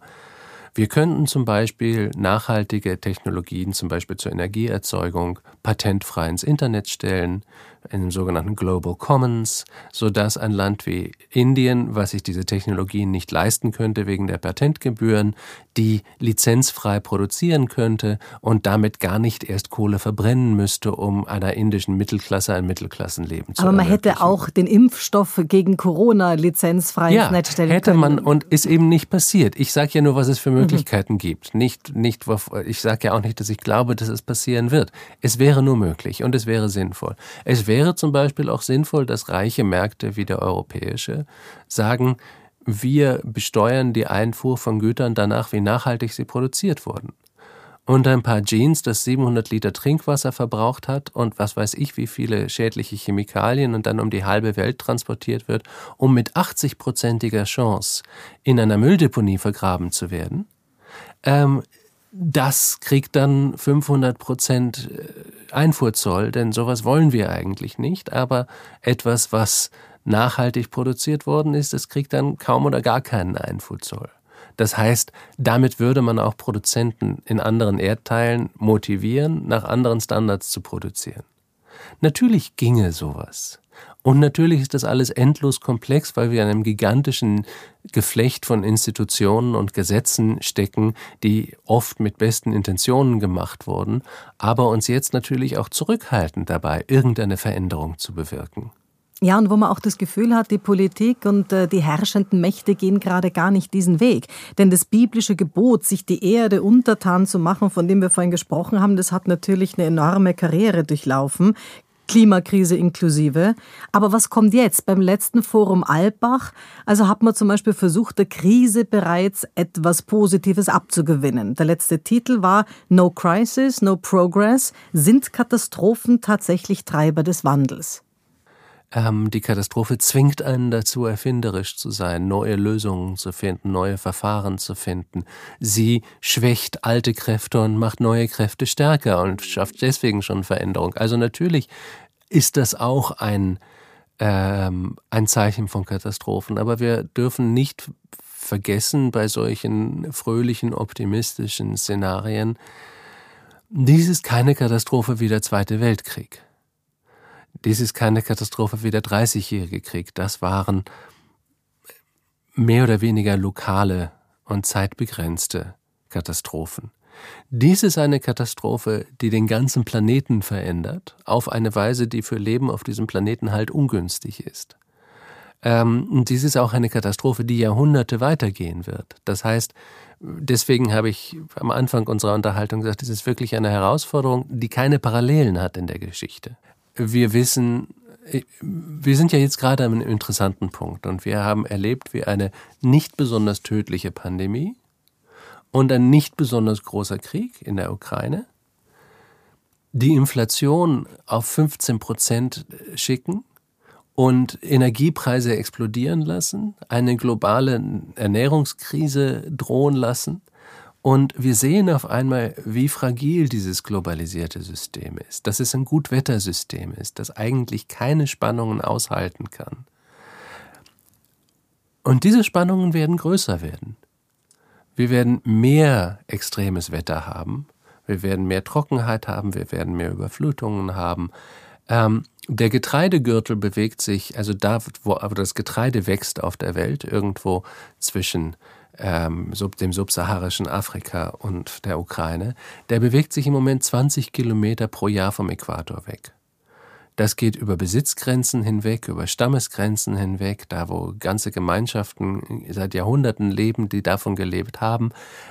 Wir könnten zum Beispiel nachhaltige Technologien, zum Beispiel zur Energieerzeugung, patentfrei ins Internet stellen in den sogenannten Global Commons, sodass ein Land wie Indien, was sich diese Technologien nicht leisten könnte wegen der Patentgebühren, die lizenzfrei produzieren könnte und damit gar nicht erst Kohle verbrennen müsste, um einer indischen Mittelklasse ein Mittelklassenleben zu Aber man hätte auch den Impfstoff gegen Corona lizenzfrei ja, ins Netz stellen hätte können. man und ist eben nicht passiert. Ich sage ja nur, was es für Möglichkeiten mhm. gibt. Nicht, nicht, ich sage ja auch nicht, dass ich glaube, dass es passieren wird. Es wäre nur möglich und es wäre sinnvoll. Es wäre zum Beispiel auch sinnvoll, dass reiche Märkte wie der europäische sagen, wir besteuern die Einfuhr von Gütern danach, wie nachhaltig sie produziert wurden. Und ein paar Jeans, das 700 Liter Trinkwasser verbraucht hat und was weiß ich, wie viele schädliche Chemikalien und dann um die halbe Welt transportiert wird, um mit 80-prozentiger Chance in einer Mülldeponie vergraben zu werden, ähm, das kriegt dann 500 Prozent äh, Einfuhrzoll, denn sowas wollen wir eigentlich nicht. Aber etwas, was nachhaltig produziert worden ist, das kriegt dann kaum oder gar keinen Einfuhrzoll. Das heißt, damit würde man auch Produzenten in anderen Erdteilen motivieren, nach anderen Standards zu produzieren. Natürlich ginge sowas. Und natürlich ist das alles endlos komplex, weil wir in einem gigantischen Geflecht von Institutionen und Gesetzen stecken, die oft mit besten Intentionen gemacht wurden, aber uns jetzt natürlich auch zurückhalten dabei, irgendeine Veränderung zu bewirken. Ja, und wo man auch das Gefühl hat, die Politik und äh, die herrschenden Mächte gehen gerade gar nicht diesen Weg. Denn das biblische Gebot, sich die Erde untertan zu machen, von dem wir vorhin gesprochen haben, das hat natürlich eine enorme Karriere durchlaufen. Klimakrise inklusive. Aber was kommt jetzt? Beim letzten Forum Albach, also hat man zum Beispiel versucht, der Krise bereits etwas Positives abzugewinnen. Der letzte Titel war No Crisis, No Progress. Sind Katastrophen tatsächlich Treiber des Wandels? Ähm, die Katastrophe zwingt einen dazu, erfinderisch zu sein, neue Lösungen zu finden, neue Verfahren zu finden. Sie schwächt alte Kräfte und macht neue Kräfte stärker und schafft deswegen schon Veränderung. Also natürlich ist das auch ein, ähm, ein Zeichen von Katastrophen, aber wir dürfen nicht vergessen bei solchen fröhlichen, optimistischen Szenarien, dies ist keine Katastrophe wie der Zweite Weltkrieg. Dies ist keine Katastrophe wie der Dreißigjährige Krieg. Das waren mehr oder weniger lokale und zeitbegrenzte Katastrophen. Dies ist eine Katastrophe, die den ganzen Planeten verändert, auf eine Weise, die für Leben auf diesem Planeten halt ungünstig ist. Ähm, dies ist auch eine Katastrophe, die Jahrhunderte weitergehen wird. Das heißt, deswegen habe ich am Anfang unserer Unterhaltung gesagt, es ist wirklich eine Herausforderung, die keine Parallelen hat in der Geschichte wir wissen, wir sind ja jetzt gerade an einem interessanten Punkt und wir haben erlebt, wie eine nicht besonders tödliche Pandemie und ein nicht besonders großer Krieg in der Ukraine die Inflation auf 15 Prozent schicken und Energiepreise explodieren lassen, eine globale Ernährungskrise drohen lassen und wir sehen auf einmal, wie fragil dieses globalisierte System ist, dass es ein Gutwettersystem ist, das eigentlich keine Spannungen aushalten kann. Und diese Spannungen werden größer werden. Wir werden mehr extremes Wetter haben, wir werden mehr Trockenheit haben, wir werden mehr Überflutungen haben. Ähm, der Getreidegürtel bewegt sich, also da, wo das Getreide wächst auf der Welt, irgendwo zwischen ähm, dem subsaharischen Afrika und der Ukraine, der bewegt sich im Moment 20 Kilometer pro Jahr vom Äquator weg. Das geht über Besitzgrenzen hinweg, über Stammesgrenzen hinweg, da wo ganze Gemeinschaften seit Jahrhunderten leben, die davon gelebt haben.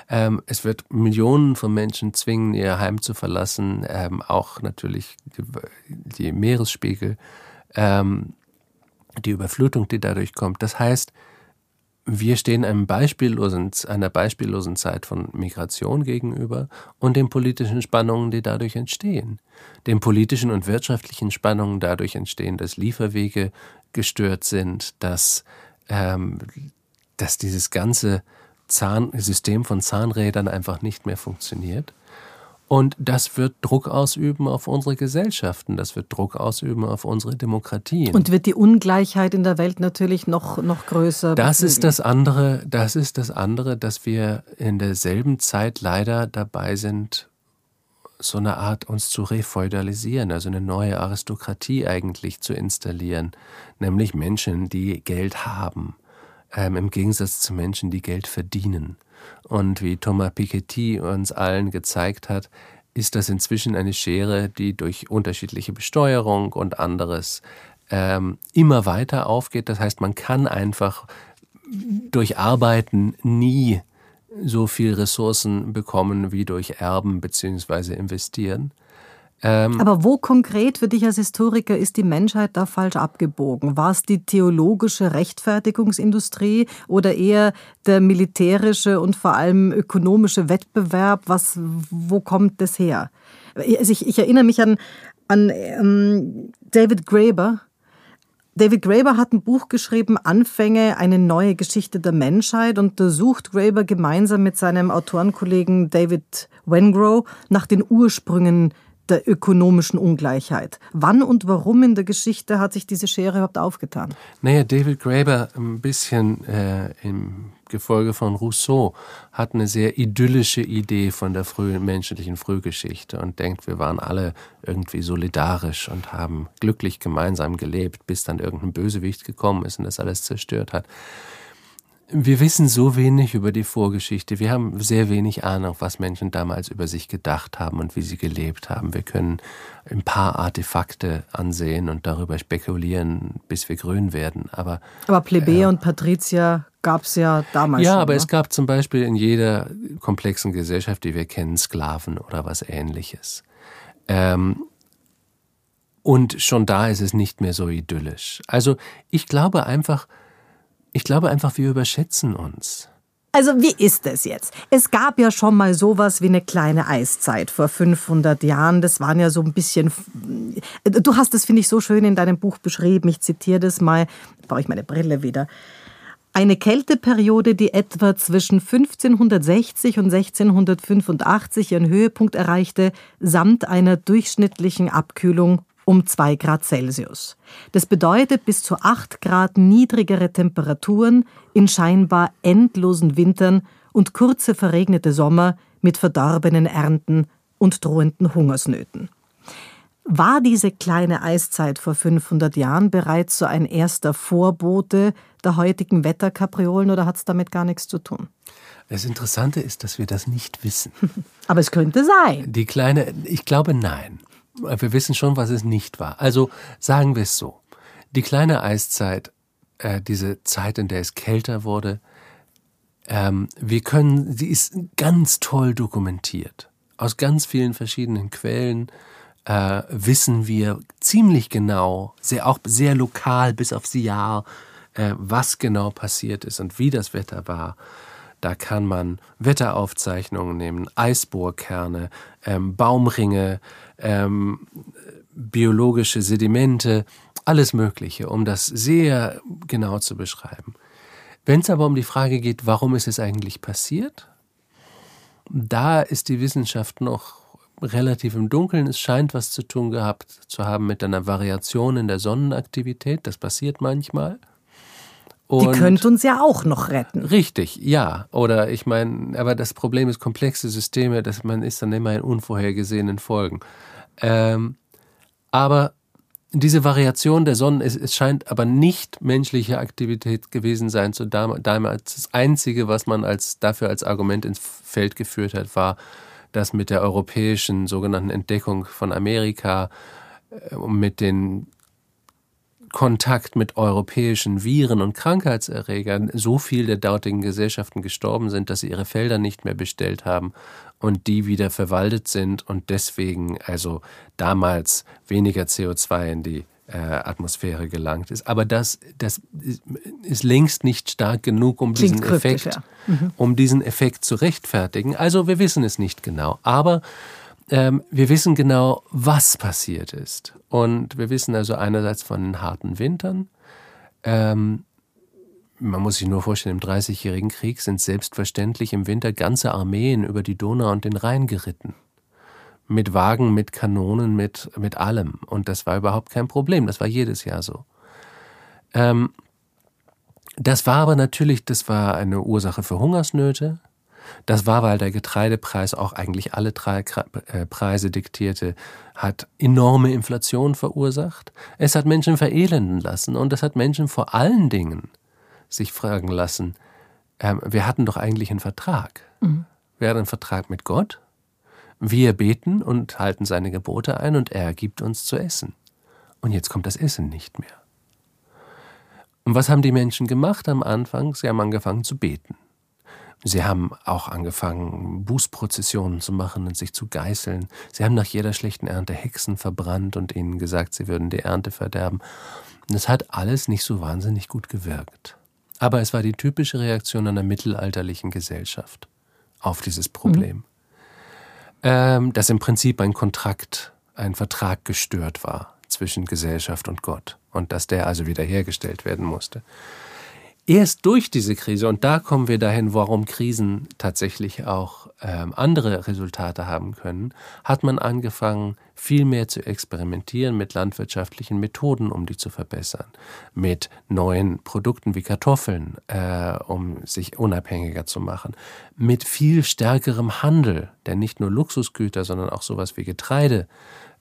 Ähm, es wird Millionen von Menschen zwingen, ihr Heim zu verlassen, ähm, auch natürlich die, die Meeresspiegel, ähm, die Überflutung, die dadurch kommt. Das heißt, wir stehen einem beispiellosen, einer beispiellosen Zeit von Migration gegenüber und den politischen Spannungen, die dadurch entstehen. Den politischen und wirtschaftlichen Spannungen dadurch entstehen, dass Lieferwege gestört sind, dass, ähm, dass dieses ganze Zahn System von Zahnrädern einfach nicht mehr funktioniert. Und das wird Druck ausüben auf unsere Gesellschaften, das wird Druck ausüben auf unsere Demokratien. Und wird die Ungleichheit in der Welt natürlich noch, noch größer. Das ist das andere, das ist das andere, dass wir in derselben Zeit leider dabei sind, so eine Art uns zu refeudalisieren, also eine neue Aristokratie eigentlich zu installieren, nämlich Menschen, die Geld haben, ähm, im Gegensatz zu Menschen, die Geld verdienen. Und wie Thomas Piketty uns allen gezeigt hat, ist das inzwischen eine Schere, die durch unterschiedliche Besteuerung und anderes ähm, immer weiter aufgeht. Das heißt, man kann einfach durch Arbeiten nie so viel Ressourcen bekommen wie durch Erben bzw. investieren. Ähm, Aber wo konkret für dich als Historiker ist die Menschheit da falsch abgebogen? War es die theologische Rechtfertigungsindustrie oder eher der militärische und vor allem ökonomische Wettbewerb? Was, wo kommt das her? Also ich, ich erinnere mich an, an ähm, David Graeber. David Graeber hat ein Buch geschrieben, Anfänge, eine neue Geschichte der Menschheit, und da sucht Graeber gemeinsam mit seinem Autorenkollegen David Wengrow nach den Ursprüngen der ökonomischen Ungleichheit. Wann und warum in der Geschichte hat sich diese Schere überhaupt aufgetan? Naja, David Graeber ein bisschen äh, im Gefolge von Rousseau hat eine sehr idyllische Idee von der frühen menschlichen Frühgeschichte und denkt, wir waren alle irgendwie solidarisch und haben glücklich gemeinsam gelebt, bis dann irgendein Bösewicht gekommen ist und das alles zerstört hat. Wir wissen so wenig über die Vorgeschichte. Wir haben sehr wenig Ahnung, was Menschen damals über sich gedacht haben und wie sie gelebt haben. Wir können ein paar Artefakte ansehen und darüber spekulieren, bis wir grün werden. Aber, aber Plebejer äh, und Patrizier gab es ja damals. Ja, schon, aber ne? es gab zum Beispiel in jeder komplexen Gesellschaft, die wir kennen, Sklaven oder was ähnliches. Ähm, Und schon da ist es nicht mehr so idyllisch. Also ich glaube einfach, ich glaube einfach, wir überschätzen uns. Also wie ist es jetzt? Es gab ja schon mal sowas wie eine kleine Eiszeit vor 500 Jahren. Das waren ja so ein bisschen. Du hast das, finde ich, so schön in deinem Buch beschrieben. Ich zitiere das mal. Brauche ich meine Brille wieder. Eine Kälteperiode, die etwa zwischen 1560 und 1685 ihren Höhepunkt erreichte, samt einer durchschnittlichen Abkühlung um 2 Grad Celsius. Das bedeutet bis zu 8 Grad niedrigere Temperaturen in scheinbar endlosen Wintern und kurze verregnete Sommer mit verdorbenen Ernten und drohenden Hungersnöten. War diese kleine Eiszeit vor 500 Jahren bereits so ein erster Vorbote der heutigen Wetterkapriolen oder hat es damit gar nichts zu tun? Das Interessante ist, dass wir das nicht wissen. Aber es könnte sein. Die kleine, ich glaube nein wir wissen schon, was es nicht war. Also sagen wir es so. Die kleine Eiszeit, äh, diese Zeit, in der es kälter wurde, ähm, wir können, sie ist ganz toll dokumentiert. Aus ganz vielen verschiedenen Quellen äh, wissen wir ziemlich genau, sehr, auch sehr lokal bis aufs Jahr, äh, was genau passiert ist und wie das Wetter war. Da kann man Wetteraufzeichnungen nehmen, Eisbohrkerne, ähm, Baumringe, ähm, biologische Sedimente, alles Mögliche, um das sehr genau zu beschreiben. Wenn es aber um die Frage geht, warum ist es eigentlich passiert, da ist die Wissenschaft noch relativ im Dunkeln. Es scheint was zu tun gehabt zu haben mit einer Variation in der Sonnenaktivität. Das passiert manchmal. Und die könnte uns ja auch noch retten. Richtig, ja. Oder ich meine, aber das Problem ist komplexe Systeme, dass man ist dann immer in unvorhergesehenen Folgen. Ähm, aber diese Variation der Sonne, es, es, scheint aber nicht menschliche Aktivität gewesen sein zu damals. Das Einzige, was man als, dafür als Argument ins Feld geführt hat, war, dass mit der europäischen sogenannten Entdeckung von Amerika äh, mit den Kontakt mit europäischen Viren und Krankheitserregern so viel der dortigen Gesellschaften gestorben sind, dass sie ihre Felder nicht mehr bestellt haben und die wieder verwaldet sind und deswegen also damals weniger CO2 in die äh, Atmosphäre gelangt ist. Aber das, das ist längst nicht stark genug, um diesen Effekt, ja. mhm. um diesen Effekt zu rechtfertigen. Also wir wissen es nicht genau. Aber ähm, wir wissen genau, was passiert ist. Und wir wissen also einerseits von den harten Wintern. Ähm, man muss sich nur vorstellen, im Dreißigjährigen Krieg sind selbstverständlich im Winter ganze Armeen über die Donau und den Rhein geritten. Mit Wagen, mit Kanonen, mit, mit allem. Und das war überhaupt kein Problem. Das war jedes Jahr so. Ähm, das war aber natürlich, das war eine Ursache für Hungersnöte. Das war, weil der Getreidepreis auch eigentlich alle drei äh, Preise diktierte, hat enorme Inflation verursacht. Es hat Menschen verelenden lassen und es hat Menschen vor allen Dingen sich fragen lassen, äh, wir hatten doch eigentlich einen Vertrag. Mhm. Wir hatten einen Vertrag mit Gott. Wir beten und halten seine Gebote ein und er gibt uns zu essen. Und jetzt kommt das Essen nicht mehr. Und was haben die Menschen gemacht am Anfang? Sie haben angefangen zu beten. Sie haben auch angefangen, Bußprozessionen zu machen und sich zu geißeln. Sie haben nach jeder schlechten Ernte Hexen verbrannt und ihnen gesagt, sie würden die Ernte verderben. Und es hat alles nicht so wahnsinnig gut gewirkt. Aber es war die typische Reaktion einer mittelalterlichen Gesellschaft auf dieses Problem. Mhm. Ähm, dass im Prinzip ein Kontrakt, ein Vertrag gestört war zwischen Gesellschaft und Gott und dass der also wiederhergestellt werden musste erst durch diese Krise, und da kommen wir dahin, warum Krisen tatsächlich auch ähm, andere Resultate haben können, hat man angefangen, viel mehr zu experimentieren mit landwirtschaftlichen Methoden, um die zu verbessern, mit neuen Produkten wie Kartoffeln, äh, um sich unabhängiger zu machen, mit viel stärkerem Handel, der nicht nur Luxusgüter, sondern auch sowas wie Getreide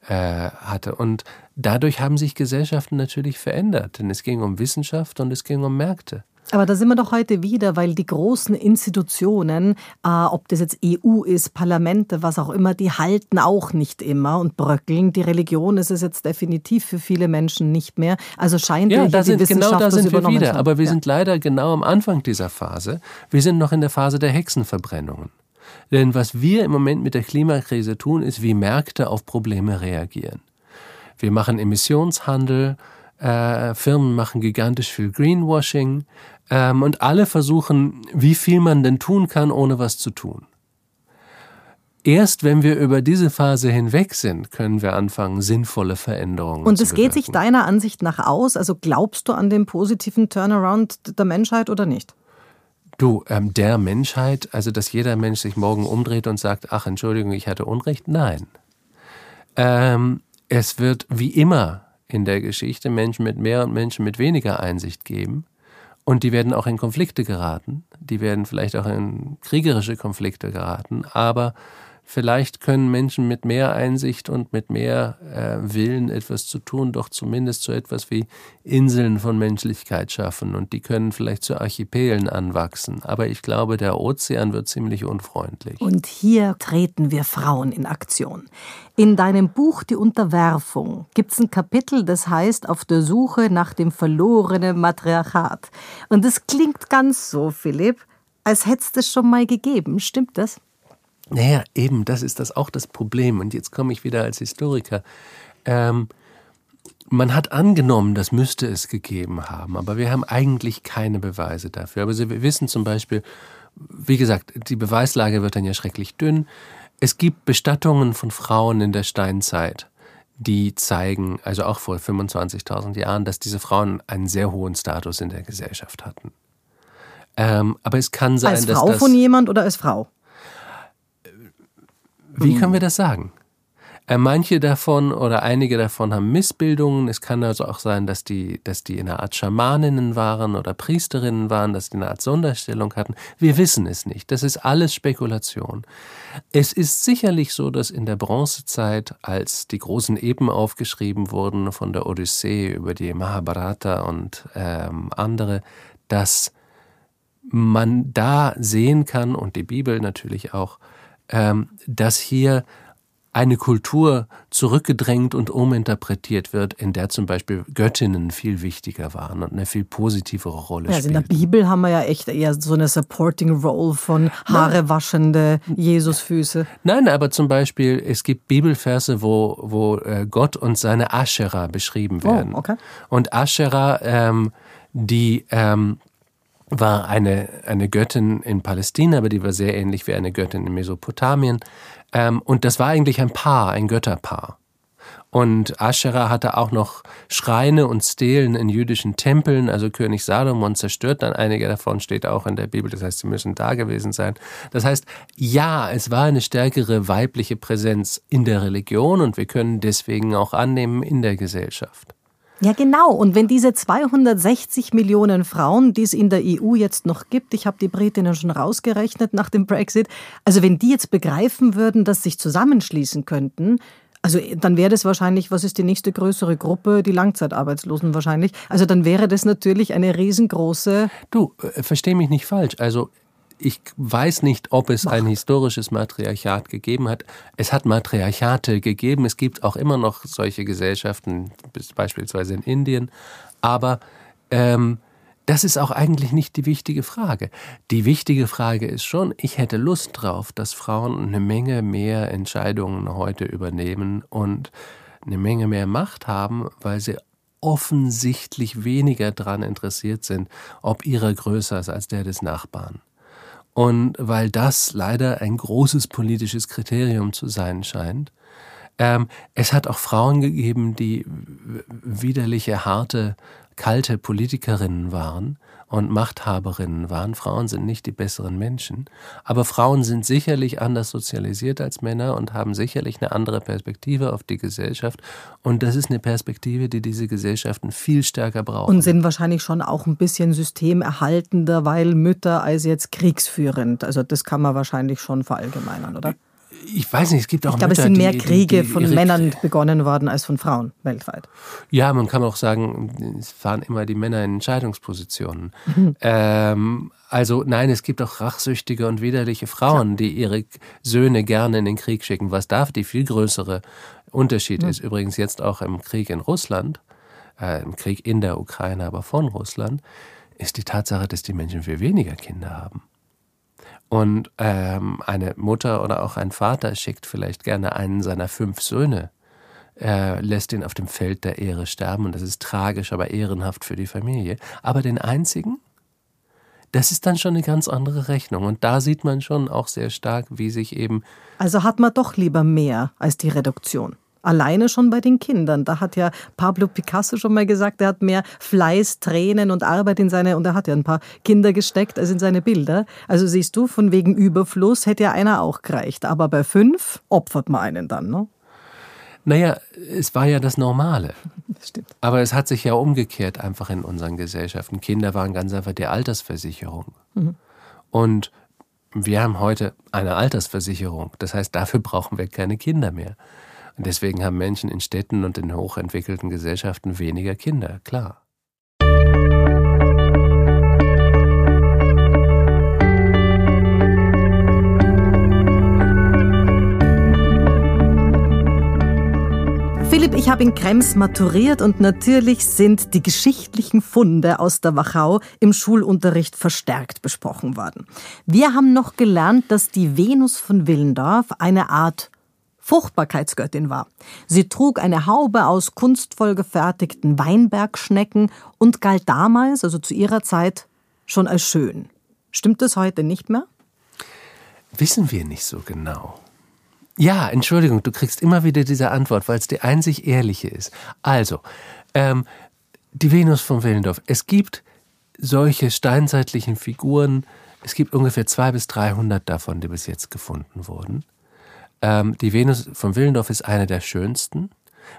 äh, hatte. Und dadurch haben sich Gesellschaften natürlich verändert, denn es ging um Wissenschaft und es ging um Märkte. Aber da sind wir doch heute wieder, weil die großen Institutionen, äh, ob das jetzt EU ist, Parlamente, was auch immer, die halten auch nicht immer und bröckeln. Die Religion ist es jetzt definitiv für viele Menschen nicht mehr. Also scheint ja, da sind, genau da sind wir wieder. Aber wir ja. sind leider genau am Anfang dieser Phase. Wir sind noch in der Phase der Hexenverbrennungen. Denn was wir im Moment mit der Klimakrise tun, ist, wie Märkte auf Probleme reagieren. Wir machen Emissionshandel, äh, Firmen machen gigantisch viel Greenwashing ähm, und alle versuchen, wie viel man denn tun kann, ohne was zu tun. Erst wenn wir über diese Phase hinweg sind, können wir anfangen, sinnvolle Veränderungen Und zu es geht sich deiner Ansicht nach aus? Also glaubst du an den positiven Turnaround der Menschheit oder nicht? Du, ähm, der Menschheit, also dass jeder Mensch sich morgen umdreht und sagt, ach Entschuldigung, ich hatte Unrecht? Nein. Ähm, es wird wie immer in der Geschichte Menschen mit mehr und Menschen mit weniger Einsicht geben. Und die werden auch in Konflikte geraten. Die werden vielleicht auch in kriegerische Konflikte geraten. Aber vielleicht können Menschen mit mehr Einsicht und mit mehr äh, Willen etwas zu tun, doch zumindest so etwas wie Inseln von Menschlichkeit schaffen. Und die können vielleicht zu Archipelen anwachsen. Aber ich glaube, der Ozean wird ziemlich unfreundlich. Und hier treten wir Frauen in Aktion. In deinem Buch Die Unterwerfung gibt es ein Kapitel, das heißt Auf der Suche nach dem verlorenen Matriarchat. Und es klingt ganz so, Philipp, als hätte es das schon mal gegeben. Stimmt das? Naja, eben, das ist das auch das Problem. Und jetzt komme ich wieder als Historiker. Ähm, man hat angenommen, das müsste es gegeben haben, aber wir haben eigentlich keine Beweise dafür. Aber wir wissen zum Beispiel, wie gesagt, die Beweislage wird dann ja schrecklich dünn. Es gibt Bestattungen von Frauen in der Steinzeit, die zeigen, also auch vor 25.000 Jahren, dass diese Frauen einen sehr hohen Status in der Gesellschaft hatten. Ähm, aber es kann sein, als dass Frau das von jemand oder als Frau? Wie können wir das sagen? Äh, manche davon oder einige davon haben Missbildungen. Es kann also auch sein, dass die, dass die in einer Art Schamaninnen waren oder Priesterinnen waren, dass die eine Art Sonderstellung hatten. Wir wissen es nicht. Das ist alles Spekulation. Es ist sicherlich so, dass in der Bronzezeit, als die großen Epen aufgeschrieben wurden von der Odyssee über die Mahabharata und ähm, andere, dass man da sehen kann und die Bibel natürlich auch, dass hier eine Kultur zurückgedrängt und uminterpretiert wird, in der zum Beispiel Göttinnen viel wichtiger waren und eine viel positivere Rolle Ja, also in der spielten. Bibel haben wir ja echt eher so eine Supporting Role von Haare waschende Jesusfüße. Nein, aber zum Beispiel, es gibt Bibelverse, wo, wo äh, Gott und seine Aschera beschrieben werden. Oh, okay. Und Aschera, ähm, die ähm, war eine, eine Göttin in Palästina, aber die war sehr ähnlich wie eine Göttin in Mesopotamien. Ähm, und das war eigentlich ein Paar, ein Götterpaar. Und Aschera hatte auch noch Schreine und Stelen in jüdischen Tempeln. Also König Salomon zerstört dann einige davon, steht auch in der Bibel. Das heißt, sie müssen da gewesen sein. Das heißt, ja, es war eine stärkere weibliche Präsenz in der Religion und wir können deswegen auch annehmen in der Gesellschaft. Ja, genau. Und wenn diese 260 Millionen Frauen, die es in der EU jetzt noch gibt, ich habe die Britinnen schon rausgerechnet nach dem Brexit, also wenn die jetzt begreifen würden, dass sich zusammenschließen könnten, also dann wäre das wahrscheinlich, was ist die nächste größere Gruppe? Die Langzeitarbeitslosen wahrscheinlich. Also dann wäre das natürlich eine riesengroße. Du, äh, versteh mich nicht falsch. Also ich weiß nicht, ob es ein historisches Matriarchat gegeben hat. Es hat Matriarchate gegeben. Es gibt auch immer noch solche Gesellschaften, beispielsweise in Indien. Aber ähm, das ist auch eigentlich nicht die wichtige Frage. Die wichtige Frage ist schon, ich hätte Lust drauf, dass Frauen eine Menge mehr Entscheidungen heute übernehmen und eine Menge mehr Macht haben, weil sie offensichtlich weniger daran interessiert sind, ob ihrer größer ist als der des Nachbarn. Und weil das leider ein großes politisches Kriterium zu sein scheint. Ähm, es hat auch Frauen gegeben, die widerliche, harte, kalte Politikerinnen waren und Machthaberinnen waren. Frauen sind nicht die besseren Menschen, aber Frauen sind sicherlich anders sozialisiert als Männer und haben sicherlich eine andere Perspektive auf die Gesellschaft. Und das ist eine Perspektive, die diese Gesellschaften viel stärker brauchen. Und sind wahrscheinlich schon auch ein bisschen systemerhaltender, weil Mütter als jetzt kriegsführend. Also das kann man wahrscheinlich schon verallgemeinern, oder? Ich weiß nicht, es gibt auch Ich glaube, es Mütter, sind mehr die, die, Kriege die von Männern begonnen worden als von Frauen weltweit. Ja, man kann auch sagen, es fahren immer die Männer in Entscheidungspositionen. Mhm. Ähm, also nein, es gibt auch rachsüchtige und widerliche Frauen, die ihre Söhne gerne in den Krieg schicken. Was da die viel größere Unterschied ist, übrigens jetzt auch im Krieg in Russland, äh, im Krieg in der Ukraine, aber von Russland, ist die Tatsache, dass die Menschen viel weniger Kinder haben. Und ähm, eine Mutter oder auch ein Vater schickt vielleicht gerne einen seiner fünf Söhne äh, lässt ihn auf dem Feld der Ehre sterben und das ist tragisch, aber ehrenhaft für die Familie. Aber den einzigen, das ist dann schon eine ganz andere Rechnung. Und da sieht man schon auch sehr stark, wie sich eben. Also hat man doch lieber mehr als die Reduktion. Alleine schon bei den Kindern. Da hat ja Pablo Picasso schon mal gesagt, er hat mehr Fleiß, Tränen und Arbeit in seine, und er hat ja ein paar Kinder gesteckt als in seine Bilder. Also siehst du, von wegen Überfluss hätte ja einer auch gereicht. Aber bei fünf opfert man einen dann, ne? Naja, es war ja das Normale. Das stimmt. Aber es hat sich ja umgekehrt einfach in unseren Gesellschaften. Kinder waren ganz einfach die Altersversicherung. Mhm. Und wir haben heute eine Altersversicherung. Das heißt, dafür brauchen wir keine Kinder mehr. Deswegen haben Menschen in Städten und in hochentwickelten Gesellschaften weniger Kinder, klar. Philipp, ich habe in Krems maturiert und natürlich sind die geschichtlichen Funde aus der Wachau im Schulunterricht verstärkt besprochen worden. Wir haben noch gelernt, dass die Venus von Willendorf eine Art Fruchtbarkeitsgöttin war. Sie trug eine Haube aus kunstvoll gefertigten Weinbergschnecken und galt damals, also zu ihrer Zeit, schon als schön. Stimmt das heute nicht mehr? Wissen wir nicht so genau. Ja, Entschuldigung, du kriegst immer wieder diese Antwort, weil es die einzig ehrliche ist. Also, ähm, die Venus von Willendorf. Es gibt solche steinzeitlichen Figuren, es gibt ungefähr 200 bis 300 davon, die bis jetzt gefunden wurden. Ähm, die Venus von Willendorf ist eine der schönsten.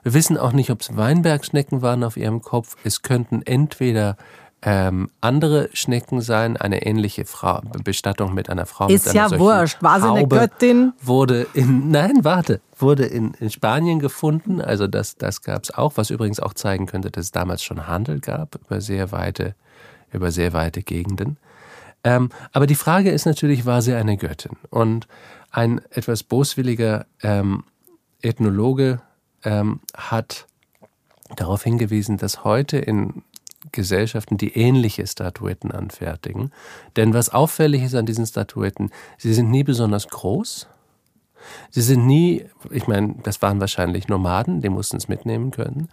Wir wissen auch nicht, ob es Weinbergschnecken waren auf ihrem Kopf. Es könnten entweder ähm, andere Schnecken sein, eine ähnliche Frau, Bestattung mit einer Frau. Ist mit ja wurscht, war sie eine Göttin? Wurde in, nein, warte, wurde in, in Spanien gefunden, also das, das gab es auch, was übrigens auch zeigen könnte, dass es damals schon Handel gab über sehr weite, über sehr weite Gegenden. Ähm, aber die Frage ist natürlich, war sie eine Göttin? Und ein etwas boswilliger ähm, Ethnologe ähm, hat darauf hingewiesen, dass heute in Gesellschaften, die ähnliche Statuetten anfertigen. Denn was auffällig ist an diesen Statuetten, sie sind nie besonders groß. Sie sind nie, ich meine, das waren wahrscheinlich Nomaden, die mussten es mitnehmen können.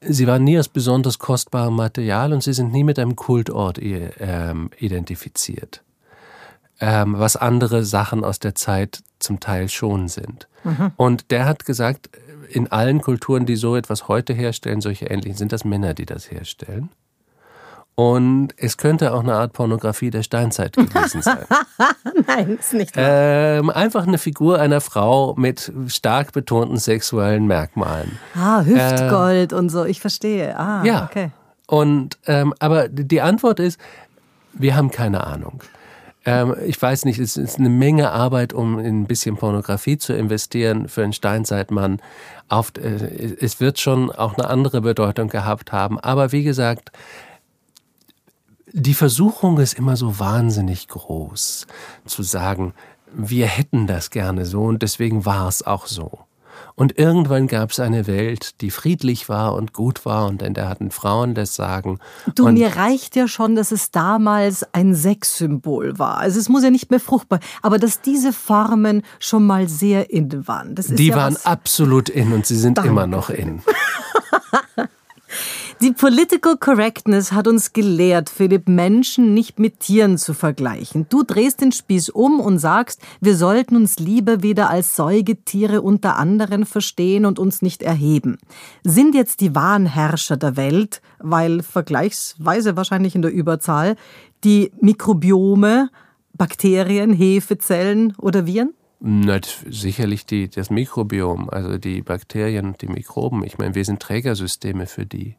Sie waren nie aus besonders kostbarem Material und sie sind nie mit einem Kultort ähm, identifiziert. Ähm, was andere Sachen aus der Zeit zum Teil schon sind. Mhm. Und der hat gesagt, in allen Kulturen, die so etwas heute herstellen, solche ähnlichen, sind das Männer, die das herstellen. Und es könnte auch eine Art Pornografie der Steinzeit gewesen sein. Nein, ist nicht wahr. Ähm, einfach eine Figur einer Frau mit stark betonten sexuellen Merkmalen. Ah, Hüftgold äh, und so, ich verstehe. Ah, ja. okay. Und, ähm, aber die Antwort ist, wir haben keine Ahnung. Ähm, ich weiß nicht, es ist eine Menge Arbeit, um in ein bisschen Pornografie zu investieren für einen Steinzeitmann. Auf, äh, es wird schon auch eine andere Bedeutung gehabt haben. Aber wie gesagt, die Versuchung ist immer so wahnsinnig groß, zu sagen, wir hätten das gerne so und deswegen war es auch so. Und irgendwann gab es eine Welt, die friedlich war und gut war und in der hatten Frauen das Sagen. Du, und mir reicht ja schon, dass es damals ein Sexsymbol war. Also es muss ja nicht mehr fruchtbar, aber dass diese Formen schon mal sehr in waren. die ja waren absolut in und sie sind Danke. immer noch in. Die Political Correctness hat uns gelehrt, Philipp, Menschen nicht mit Tieren zu vergleichen. Du drehst den Spieß um und sagst, wir sollten uns lieber wieder als Säugetiere unter anderen verstehen und uns nicht erheben. Sind jetzt die wahren Herrscher der Welt, weil vergleichsweise wahrscheinlich in der Überzahl, die Mikrobiome, Bakterien, Hefezellen oder Viren? Na, sicherlich die, das Mikrobiom, also die Bakterien und die Mikroben. Ich meine, wir sind Trägersysteme für die.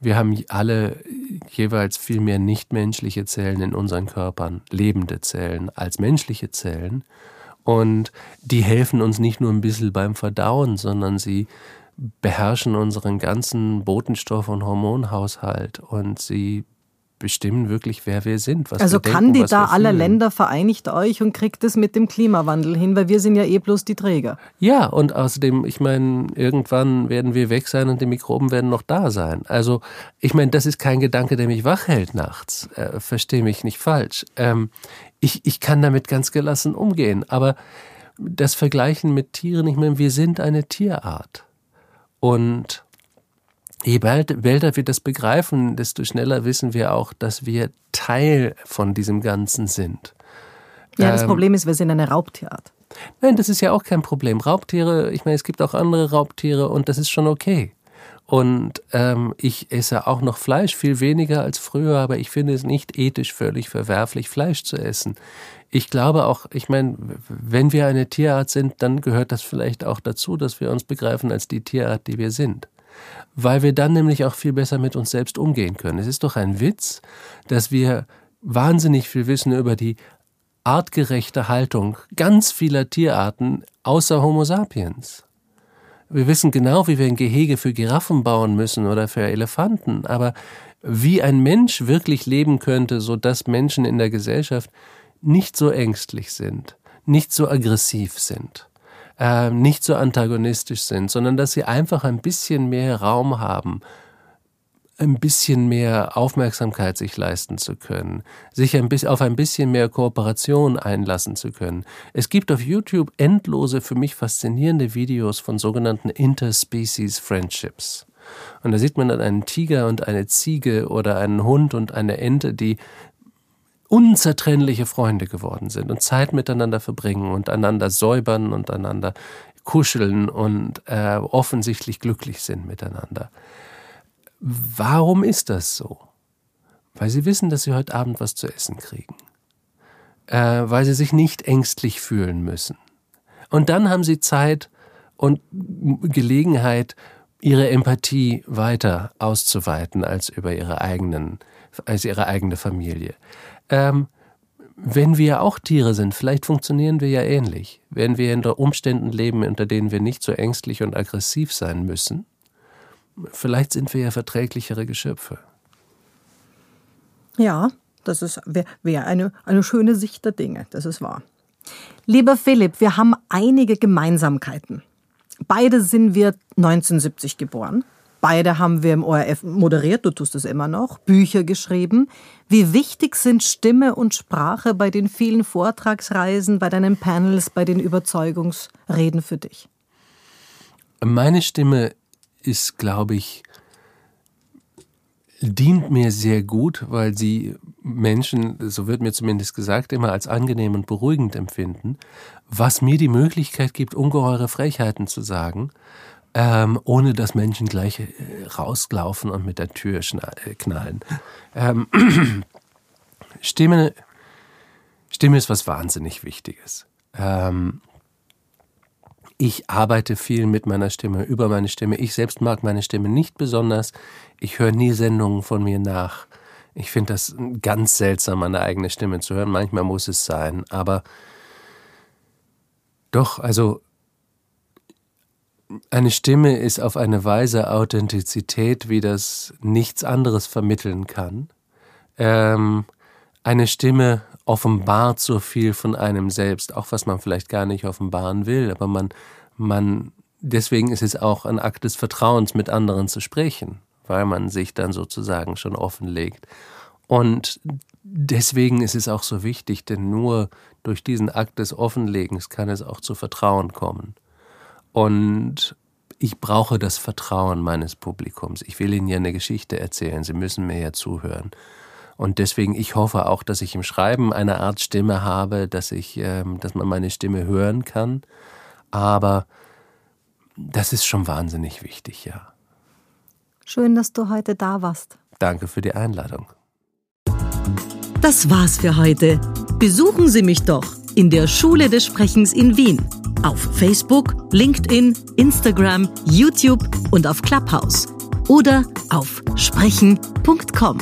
Wir haben alle jeweils viel mehr nichtmenschliche Zellen in unseren Körpern, lebende Zellen, als menschliche Zellen. Und die helfen uns nicht nur ein bisschen beim Verdauen, sondern sie beherrschen unseren ganzen Botenstoff- und Hormonhaushalt und sie bestimmen wirklich, wer wir sind. Was also wir kann denken, die da aller Länder vereinigt euch und kriegt es mit dem Klimawandel hin, weil wir sind ja eh bloß die Träger. Ja, und außerdem, ich meine, irgendwann werden wir weg sein und die Mikroben werden noch da sein. Also, ich meine, das ist kein Gedanke, der mich wach hält nachts. Äh, Verstehe mich nicht falsch. Ähm, ich, ich kann damit ganz gelassen umgehen. Aber das Vergleichen mit Tieren, ich meine, wir sind eine Tierart. Und je bälder wir das begreifen, desto schneller wissen wir auch, dass wir Teil von diesem Ganzen sind. Ja, das ähm, Problem ist, wir sind eine Raubtierart. Nein, das ist ja auch kein Problem. Raubtiere, ich meine, es gibt auch andere Raubtiere und das ist schon okay. Und ähm, ich esse auch noch Fleisch, viel weniger als früher, aber ich finde es nicht ethisch völlig verwerflich, Fleisch zu essen. Ich glaube auch, ich meine, wenn wir eine Tierart sind, dann gehört das vielleicht auch dazu, dass wir uns begreifen als die Tierart, die wir sind. Weil wir dann nämlich auch viel besser mit uns selbst umgehen können. Es ist doch ein Witz, dass wir wahnsinnig viel wissen über die artgerechte Haltung ganz vieler Tierarten außer Homo sapiens. Wir wissen genau, wie wir ein Gehege für Giraffen bauen müssen oder für Elefanten, aber wie ein Mensch wirklich leben könnte, so dass Menschen in der Gesellschaft nicht so ängstlich sind, nicht so aggressiv sind, äh, nicht so antagonistisch sind, sondern dass sie einfach ein bisschen mehr Raum haben, ein bisschen mehr Aufmerksamkeit sich leisten zu können, sich ein bisschen, auf ein bisschen mehr Kooperation einlassen zu können. Es gibt auf YouTube endlose, für mich faszinierende Videos von sogenannten Interspecies Friendships. Und da sieht man dann einen Tiger und eine Ziege oder einen Hund und eine Ente, die unzertrennliche Freunde geworden sind und Zeit miteinander verbringen und einander säubern und einander kuscheln und äh, offensichtlich glücklich sind miteinander. Warum ist das so? Weil sie wissen, dass sie heute Abend was zu essen kriegen. Äh, weil sie sich nicht ängstlich fühlen müssen. Und dann haben sie Zeit und Gelegenheit, ihre Empathie weiter auszuweiten als über ihre eigenen, als ihre eigene Familie. Ähm, wenn wir auch Tiere sind, vielleicht funktionieren wir ja ähnlich. Wenn wir unter Umständen leben, unter denen wir nicht so ängstlich und aggressiv sein müssen, vielleicht sind wir ja verträglichere Geschöpfe. Ja, das wäre wär eine, eine schöne Sicht der Dinge, das ist wahr. Lieber Philipp, wir haben einige Gemeinsamkeiten. Beide sind wir 1970 geboren. Beide haben wir im ORF moderiert, du tust es immer noch, Bücher geschrieben. Wie wichtig sind Stimme und Sprache bei den vielen Vortragsreisen, bei deinen Panels, bei den Überzeugungsreden für dich? Meine Stimme ist, glaube ich, dient mir sehr gut, weil sie Menschen, so wird mir zumindest gesagt, immer als angenehm und beruhigend empfinden, was mir die Möglichkeit gibt, ungeheure Frechheiten zu sagen, ähm, ohne dass Menschen gleich äh, rauslaufen und mit der Tür äh, knallen. Ähm, Stimme, Stimme ist was wahnsinnig Wichtiges. Ähm, ich arbeite viel mit meiner Stimme, über meine Stimme. Ich selbst mag meine Stimme nicht besonders. Ich höre nie Sendungen von mir nach. Ich finde das ganz seltsam, meine eigene Stimme zu hören. Manchmal muss es sein. Aber doch, also eine Stimme ist auf eine Weise Authentizität, wie das nichts anderes vermitteln kann. Ähm, eine Stimme offenbart so viel von einem selbst, auch was man vielleicht gar nicht offenbaren will, aber man, man, deswegen ist es auch ein Akt des Vertrauens, mit anderen zu sprechen, weil man sich dann sozusagen schon offenlegt. Und deswegen ist es auch so wichtig, denn nur durch diesen Akt des Offenlegens kann es auch zu Vertrauen kommen. Und ich brauche das Vertrauen meines Publikums. Ich will Ihnen ja eine Geschichte erzählen. Sie müssen mir ja zuhören. Und deswegen, ich hoffe auch, dass ich im Schreiben eine Art Stimme habe, dass ich, ähm, dass man meine Stimme hören kann. Aber das ist schon wahnsinnig wichtig, ja. Schön, dass du heute da warst. Danke für die Einladung. Das war's für heute. Besuchen Sie mich doch in der Schule des Sprechens in Wien. Auf Facebook, LinkedIn, Instagram, YouTube und auf Clubhouse oder auf sprechen.com.